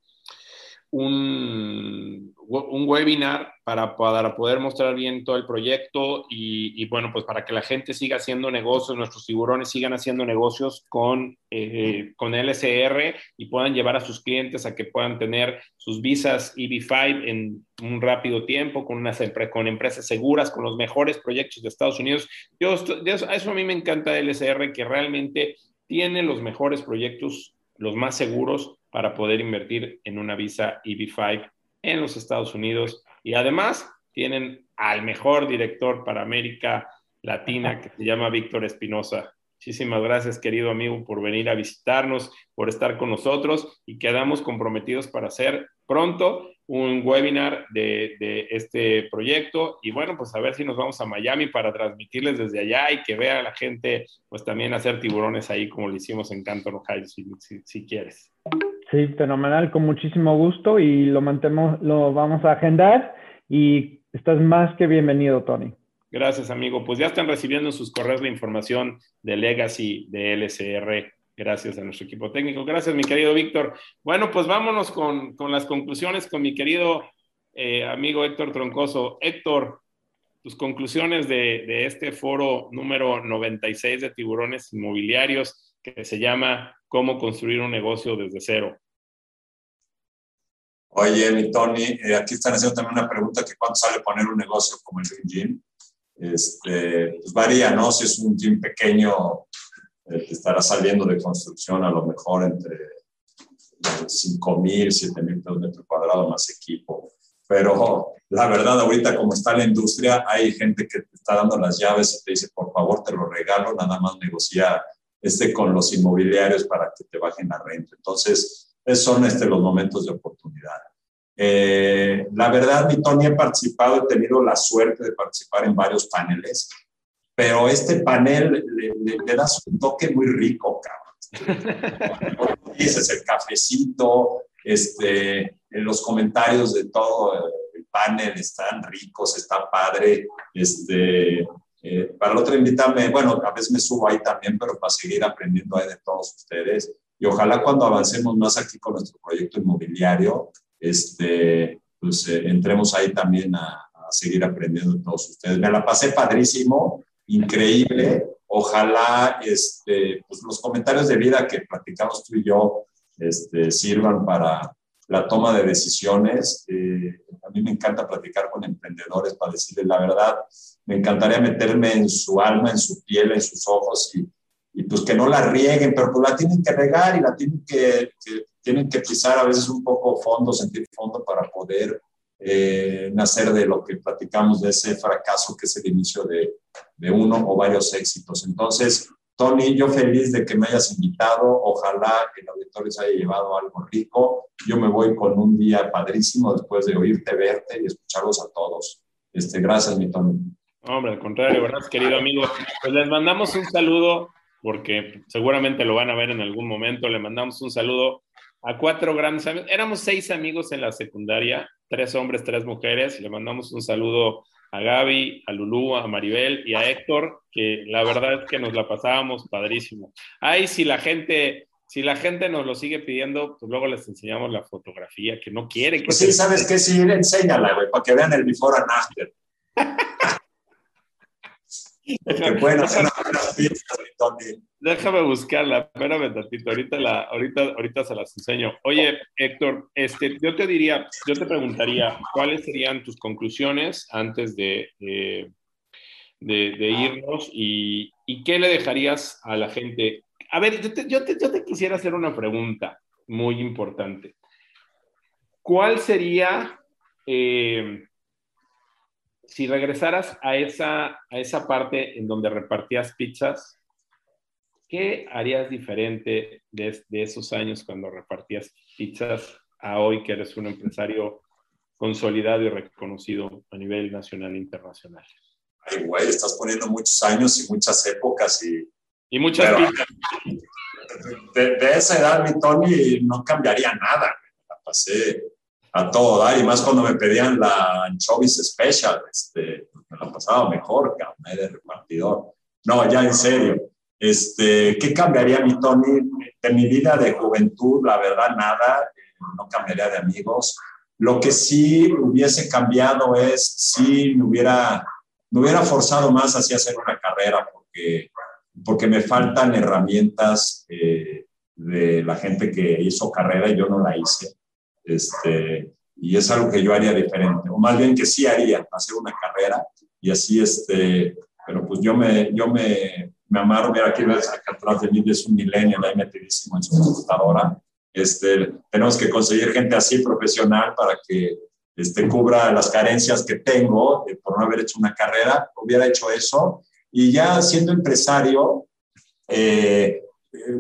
un, un webinar para, para, poder mostrar bien todo el proyecto y, bueno, pues para que la gente siga haciendo negocios, nuestros tiburones sigan haciendo negocios con, eh, con LSR y puedan llevar a sus clientes a que puedan tener sus visas EB5 en un rápido tiempo, con, unas, con empresas seguras, con los mejores proyectos de Estados Unidos. Yo, eso a mí me encanta LSR, que realmente tiene los mejores proyectos, los más seguros para poder invertir en una visa EB5 en los Estados Unidos y además tienen al mejor director para América Latina que se llama Víctor Espinosa. Muchísimas gracias, querido amigo, por venir a visitarnos, por estar con nosotros y quedamos comprometidos para hacer pronto un webinar de, este proyecto y bueno, pues a ver si nos vamos a Miami para transmitirles desde allá y que vea a la gente, pues también hacer tiburones ahí como lo hicimos en Canton, Ohio, si, si quieres. Sí, fenomenal, con muchísimo gusto y lo mantemos, lo vamos a agendar y estás más que bienvenido, Tony. Gracias, amigo. Pues ya están recibiendo en sus correos la información de Legacy de LCR. Gracias a nuestro equipo técnico. Gracias, mi querido Víctor. Bueno, pues vámonos con, las conclusiones con mi querido eh, amigo Héctor Troncoso. Héctor, tus conclusiones de, de este foro número 96 de tiburones inmobiliarios que se llama cómo construir un negocio desde cero. Oye, mi Tony, eh, aquí están haciendo también una pregunta que cuánto sale poner un negocio como el de gym. Este, pues varía, ¿no? Si es un gym pequeño, eh, estará saliendo de construcción a lo mejor entre 5 mil, 7 mil metros cuadrados más equipo. Pero la verdad, ahorita como está la industria, hay gente que te está dando las llaves y te dice, por favor, te lo regalo, nada más negocia este, con los inmobiliarios para que te bajen la renta. Entonces, esos son este, los momentos de oportunidad. Eh, la verdad, mi Tony, he participado, he tenido la suerte de participar en varios paneles, pero este panel le, da un toque muy rico, cabrón. Dices, el cafecito, este, en los comentarios de todo el panel están ricos, está padre, este, eh, para el otro, invítame, bueno, a veces me subo ahí también, pero para seguir aprendiendo ahí de todos ustedes. Y ojalá cuando avancemos más aquí con nuestro proyecto inmobiliario, este, pues eh, entremos ahí también a, seguir aprendiendo de todos ustedes. Me la pasé padrísimo, increíble. Ojalá este, pues los comentarios de vida que platicamos tú y yo este, sirvan para la toma de decisiones. Eh, a mí me encanta platicar con emprendedores para decirles la verdad me encantaría meterme en su alma, en su piel, en sus ojos y, pues que no la rieguen, pero pues la tienen que regar y la tienen que, tienen que pisar a veces un poco fondo, sentir fondo para poder eh, nacer de lo que platicamos de ese fracaso que es el inicio de, de uno o varios éxitos. Entonces, Tony, yo feliz de que me hayas invitado. Ojalá que el auditorio se haya llevado algo rico. Yo me voy con un día padrísimo después de oírte, verte y escucharlos a todos. Este, gracias, mi Tony. Hombre, al contrario, ¿verdad, querido amigo? Pues les mandamos un saludo porque seguramente lo van a ver en algún momento. Le mandamos un saludo a cuatro grandes amigos. Éramos seis amigos en la secundaria, tres hombres, tres mujeres. Le mandamos un saludo a Gaby, a Lulú, a Maribel y a Héctor, que la verdad es que nos la pasábamos padrísimo. Ay, si la gente, si la gente nos lo sigue pidiendo, pues luego les enseñamos la fotografía, que no quiere. Que pues sí, ¿sabes qué? Sí, enséñala, güey, para que vean el before and after. Déjame buscarla, espérame tantito, ahorita, la, ahorita, ahorita se las enseño. Oye, Héctor, este, yo te diría, yo te preguntaría, ¿cuáles serían tus conclusiones antes de, de, irnos y, y, qué le dejarías a la gente? A ver, yo te, yo te, yo te quisiera hacer una pregunta muy importante. ¿Cuál sería... Eh, si regresaras a esa, a esa parte en donde repartías pizzas, ¿qué harías diferente de, esos años cuando repartías pizzas a hoy que eres un empresario consolidado y reconocido a nivel nacional e internacional? Ay, güey, estás poniendo muchos años y muchas épocas y... Y muchas pizzas. De, de, esa edad, mi Tony, no cambiaría nada. La pasé a todo dar, y más cuando me pedían la anchovis special, este, me la pasaba mejor, cabrón, de repartidor. No, ya en serio, este, ¿qué cambiaría mi Tony? De mi vida de juventud, la verdad, nada, no cambiaría de amigos. Lo que sí hubiese cambiado es si me hubiera, me hubiera forzado más hacia hacer una carrera, porque, porque me faltan herramientas eh, de la gente que hizo carrera y yo no la hice. Este, y es algo que yo haría diferente, o más bien que sí haría, hacer una carrera y así, este, pero pues yo me, yo me, me amarro, mira, aquí ves acá atrás de mí es un millennial ahí metidísimo en su computadora. Este, tenemos que conseguir gente así profesional para que este, cubra las carencias que tengo eh, por no haber hecho una carrera, hubiera hecho eso. Y ya siendo empresario, eh,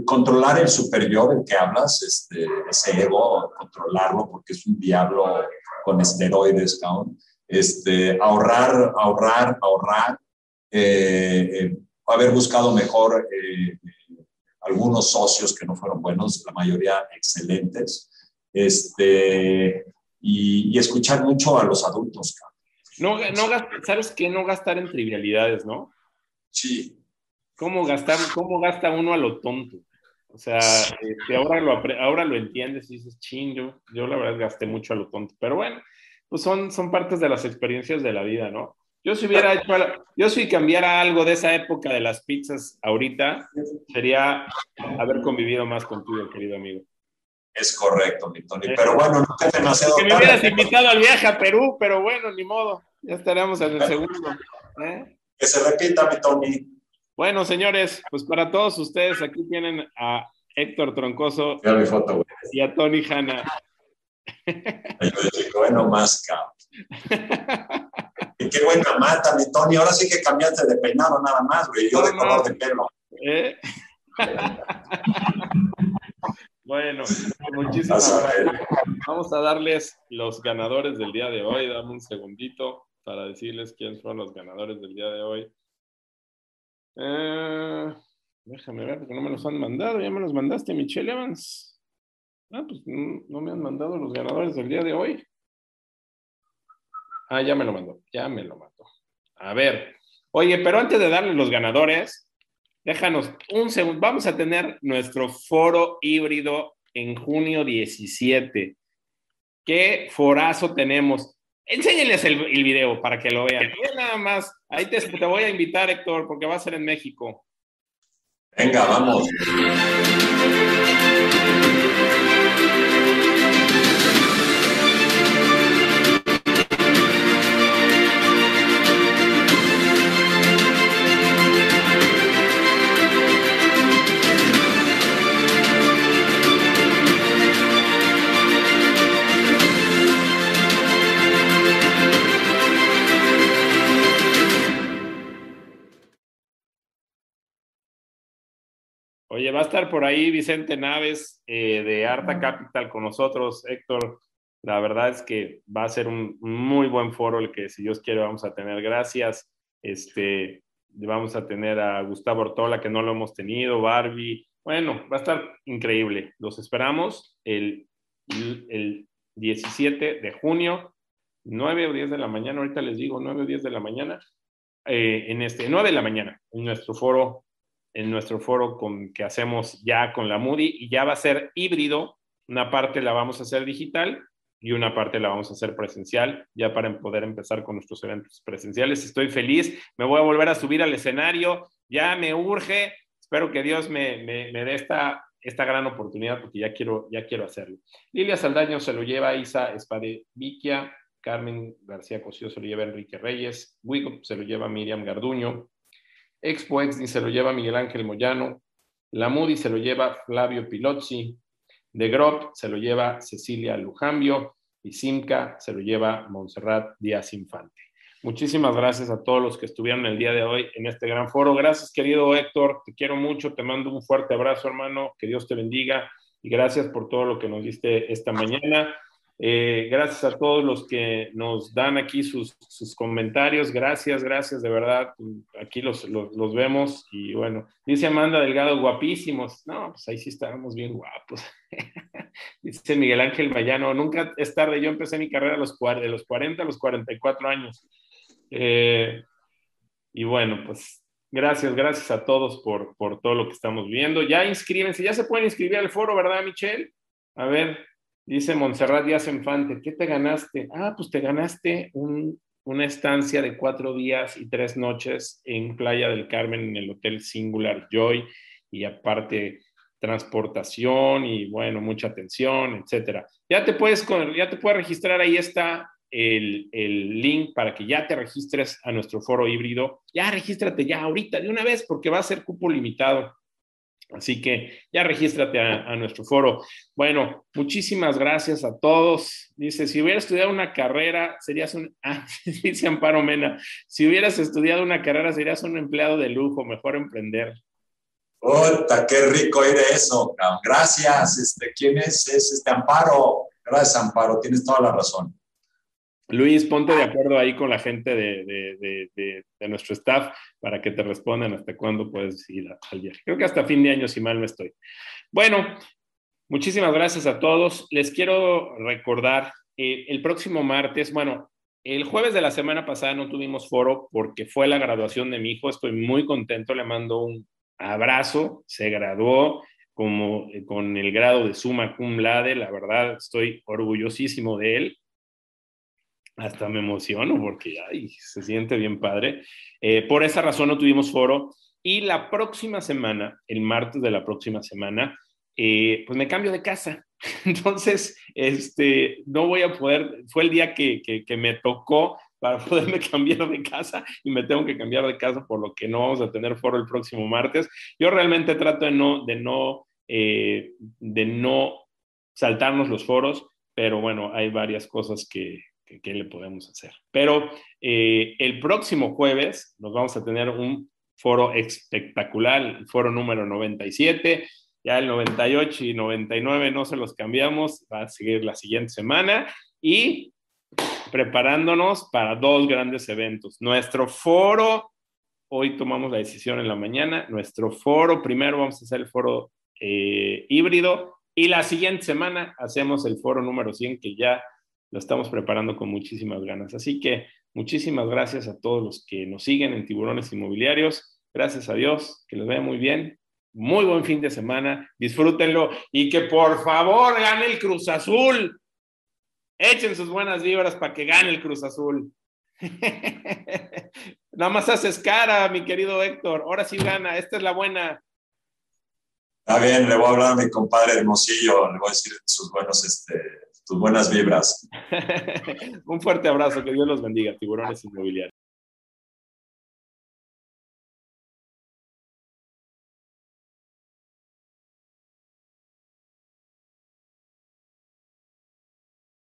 controlar el superior del que hablas, este, ese ego, controlarlo porque es un diablo con esteroides, Este, ahorrar, ahorrar, ahorrar, eh, eh, haber buscado mejor algunos socios que no fueron buenos, la mayoría excelentes, este, y, escuchar mucho a los adultos. No, no, ¿Sabes qué? No gastar en trivialidades, ¿no? Sí, ¿Cómo, gastar, ¿Cómo gasta uno a lo tonto? O sea, este, ahora, lo, ahora lo entiendes y dices, ching, yo, la verdad gasté mucho a lo tonto. Pero bueno, pues son, son partes de las experiencias de la vida, ¿no? Yo si hubiera hecho, yo si cambiara algo de esa época de las pizzas ahorita, sería haber convivido más contigo, querido amigo. Es correcto, mi Tony. Pero bueno, no es demasiado. Que me hubieras invitado al viaje a Perú, pero bueno, ni modo. Ya estaremos en el segundo. ¿eh? Que se repita, mi Tony. Bueno, señores, pues para todos ustedes, aquí tienen a Héctor Troncoso y a Tony Hanna. bueno, más, cabrón. Y qué buena mata, mi Tony. Ahora sí que cambiaste de peinado nada más, güey. Yo de color de pelo. ¿Eh? bueno, muchísimas gracias. Vamos a darles los ganadores del día de hoy. Dame un segundito para decirles quiénes son los ganadores del día de hoy. Eh, déjame ver, porque no me los han mandado. Ya me los mandaste, Michelle Evans. Ah, pues no, me han mandado los ganadores del día de hoy. Ah, ya me lo mandó, ya me lo mandó. A ver, oye, pero antes de darle los ganadores, déjanos un segundo. Vamos a tener nuestro foro híbrido en junio 17. ¿Qué forazo tenemos? Enséñenles el, el, video para que lo vean. nada más. Ahí te, te voy a invitar, Héctor, porque va a ser en México. Venga, vamos. Oye, va a estar por ahí Vicente Naves eh, de Arta Capital con nosotros, Héctor. La verdad es que va a ser un muy buen foro el que, si Dios quiere, vamos a tener. Gracias. Este, vamos a tener a Gustavo Ortola, que no lo hemos tenido, Barbie. Bueno, va a estar increíble. Los esperamos el, el 17 de junio, 9 o 10 de la mañana, ahorita les digo, 9 o 10 de la mañana, eh, en este, 9 de la mañana, en nuestro foro, en nuestro foro con, que hacemos ya con la Moody, y ya va a ser híbrido, una parte la vamos a hacer digital y una parte la vamos a hacer presencial, ya para poder empezar con nuestros eventos presenciales. Estoy feliz, me voy a volver a subir al escenario, ya me urge, espero que Dios me, me, me dé esta, esta gran oportunidad porque ya quiero, ya quiero hacerlo. Lilia Saldaño se lo lleva Isa Espadeviquia, Carmen García Cosío se lo lleva Enrique Reyes, Wigo se lo lleva Miriam Garduño, Expo Exni se lo lleva Miguel Ángel Moyano, La Moody se lo lleva Flavio Pilozzi, de Grop se lo lleva Cecilia Lujambio y Simca se lo lleva Montserrat Díaz Infante. Muchísimas gracias a todos los que estuvieron el día de hoy en este gran foro. Gracias, querido Héctor. Te quiero mucho. Te mando un fuerte abrazo, hermano. Que Dios te bendiga. Y gracias por todo lo que nos diste esta mañana. Eh, gracias a todos los que nos dan aquí sus, comentarios. Gracias, gracias, de verdad. Aquí los, los, los, vemos. Y bueno, dice Amanda Delgado, guapísimos. No, pues ahí sí estábamos bien guapos. dice Miguel Ángel Mayano, nunca es tarde. Yo empecé mi carrera a los, de los 40 a los 44 años. Eh, y bueno, pues gracias, gracias a todos por, por todo lo que estamos viendo. Ya inscríbense, ya se pueden inscribir al foro, ¿verdad, Michelle? A ver, dice Montserrat Díaz Infante, ¿qué te ganaste? Ah, pues te ganaste un, una estancia de cuatro días y tres noches en Playa del Carmen en el Hotel Singular Joy y aparte transportación y bueno, mucha atención, etcétera. Ya te puedes, ya te puedes registrar, ahí está el, el, link para que ya te registres a nuestro foro híbrido. Ya regístrate ya ahorita de una vez porque va a ser cupo limitado. Así que ya regístrate a, nuestro foro. Bueno, muchísimas gracias a todos. Dice, si hubieras estudiado una carrera, serías un, ah, dice Amparo Mena, si hubieras estudiado una carrera, serías un empleado de lujo, mejor emprender. ¡Ota, qué rico oír eso! Gracias. Este, ¿Quién es? Es este Amparo. Gracias, Amparo. Tienes toda la razón. Luis, ponte de acuerdo ahí con la gente de, de, de, de, nuestro staff para que te respondan hasta cuándo puedes ir al viaje. Creo que hasta fin de año, si mal no estoy. Bueno, muchísimas gracias a todos. Les quiero recordar, eh, el próximo martes, bueno, el jueves de la semana pasada no tuvimos foro porque fue la graduación de mi hijo. Estoy muy contento, le mando un abrazo. Se graduó como eh, con el grado de suma cum laude. La verdad, estoy orgullosísimo de él hasta me emociono porque ay, se siente bien padre. Eh, por esa razón no tuvimos foro y la próxima semana, el martes de la próxima semana, eh, pues me cambio de casa. Entonces, este, no voy a poder, fue el día que, que, que, me tocó para poderme cambiar de casa y me tengo que cambiar de casa, por lo que no vamos a tener foro el próximo martes. Yo realmente trato de no, de no, eh, de no saltarnos los foros, pero bueno, hay varias cosas que, qué le podemos hacer. Pero eh, el próximo jueves nos vamos a tener un foro espectacular, el foro número 97. Ya el 98 y 99 no se los cambiamos, va a seguir la siguiente semana y preparándonos para dos grandes eventos. Nuestro foro, hoy tomamos la decisión en la mañana, nuestro foro, primero vamos a hacer el foro eh, híbrido y la siguiente semana hacemos el foro número 100 que ya lo estamos preparando con muchísimas ganas. Así que muchísimas gracias a todos los que nos siguen en Tiburones Inmobiliarios. Gracias a Dios, que les vaya muy bien. Muy buen fin de semana, disfrútenlo y que por favor gane el Cruz Azul. Echen sus buenas vibras para que gane el Cruz Azul. Nada más haces cara, mi querido Héctor. Ahora sí gana, esta es la buena. Está bien, le voy a hablar a mi compadre Hermosillo, le voy a decir sus buenos este, buenas vibras. Un fuerte abrazo, que Dios los bendiga, tiburones inmobiliarios.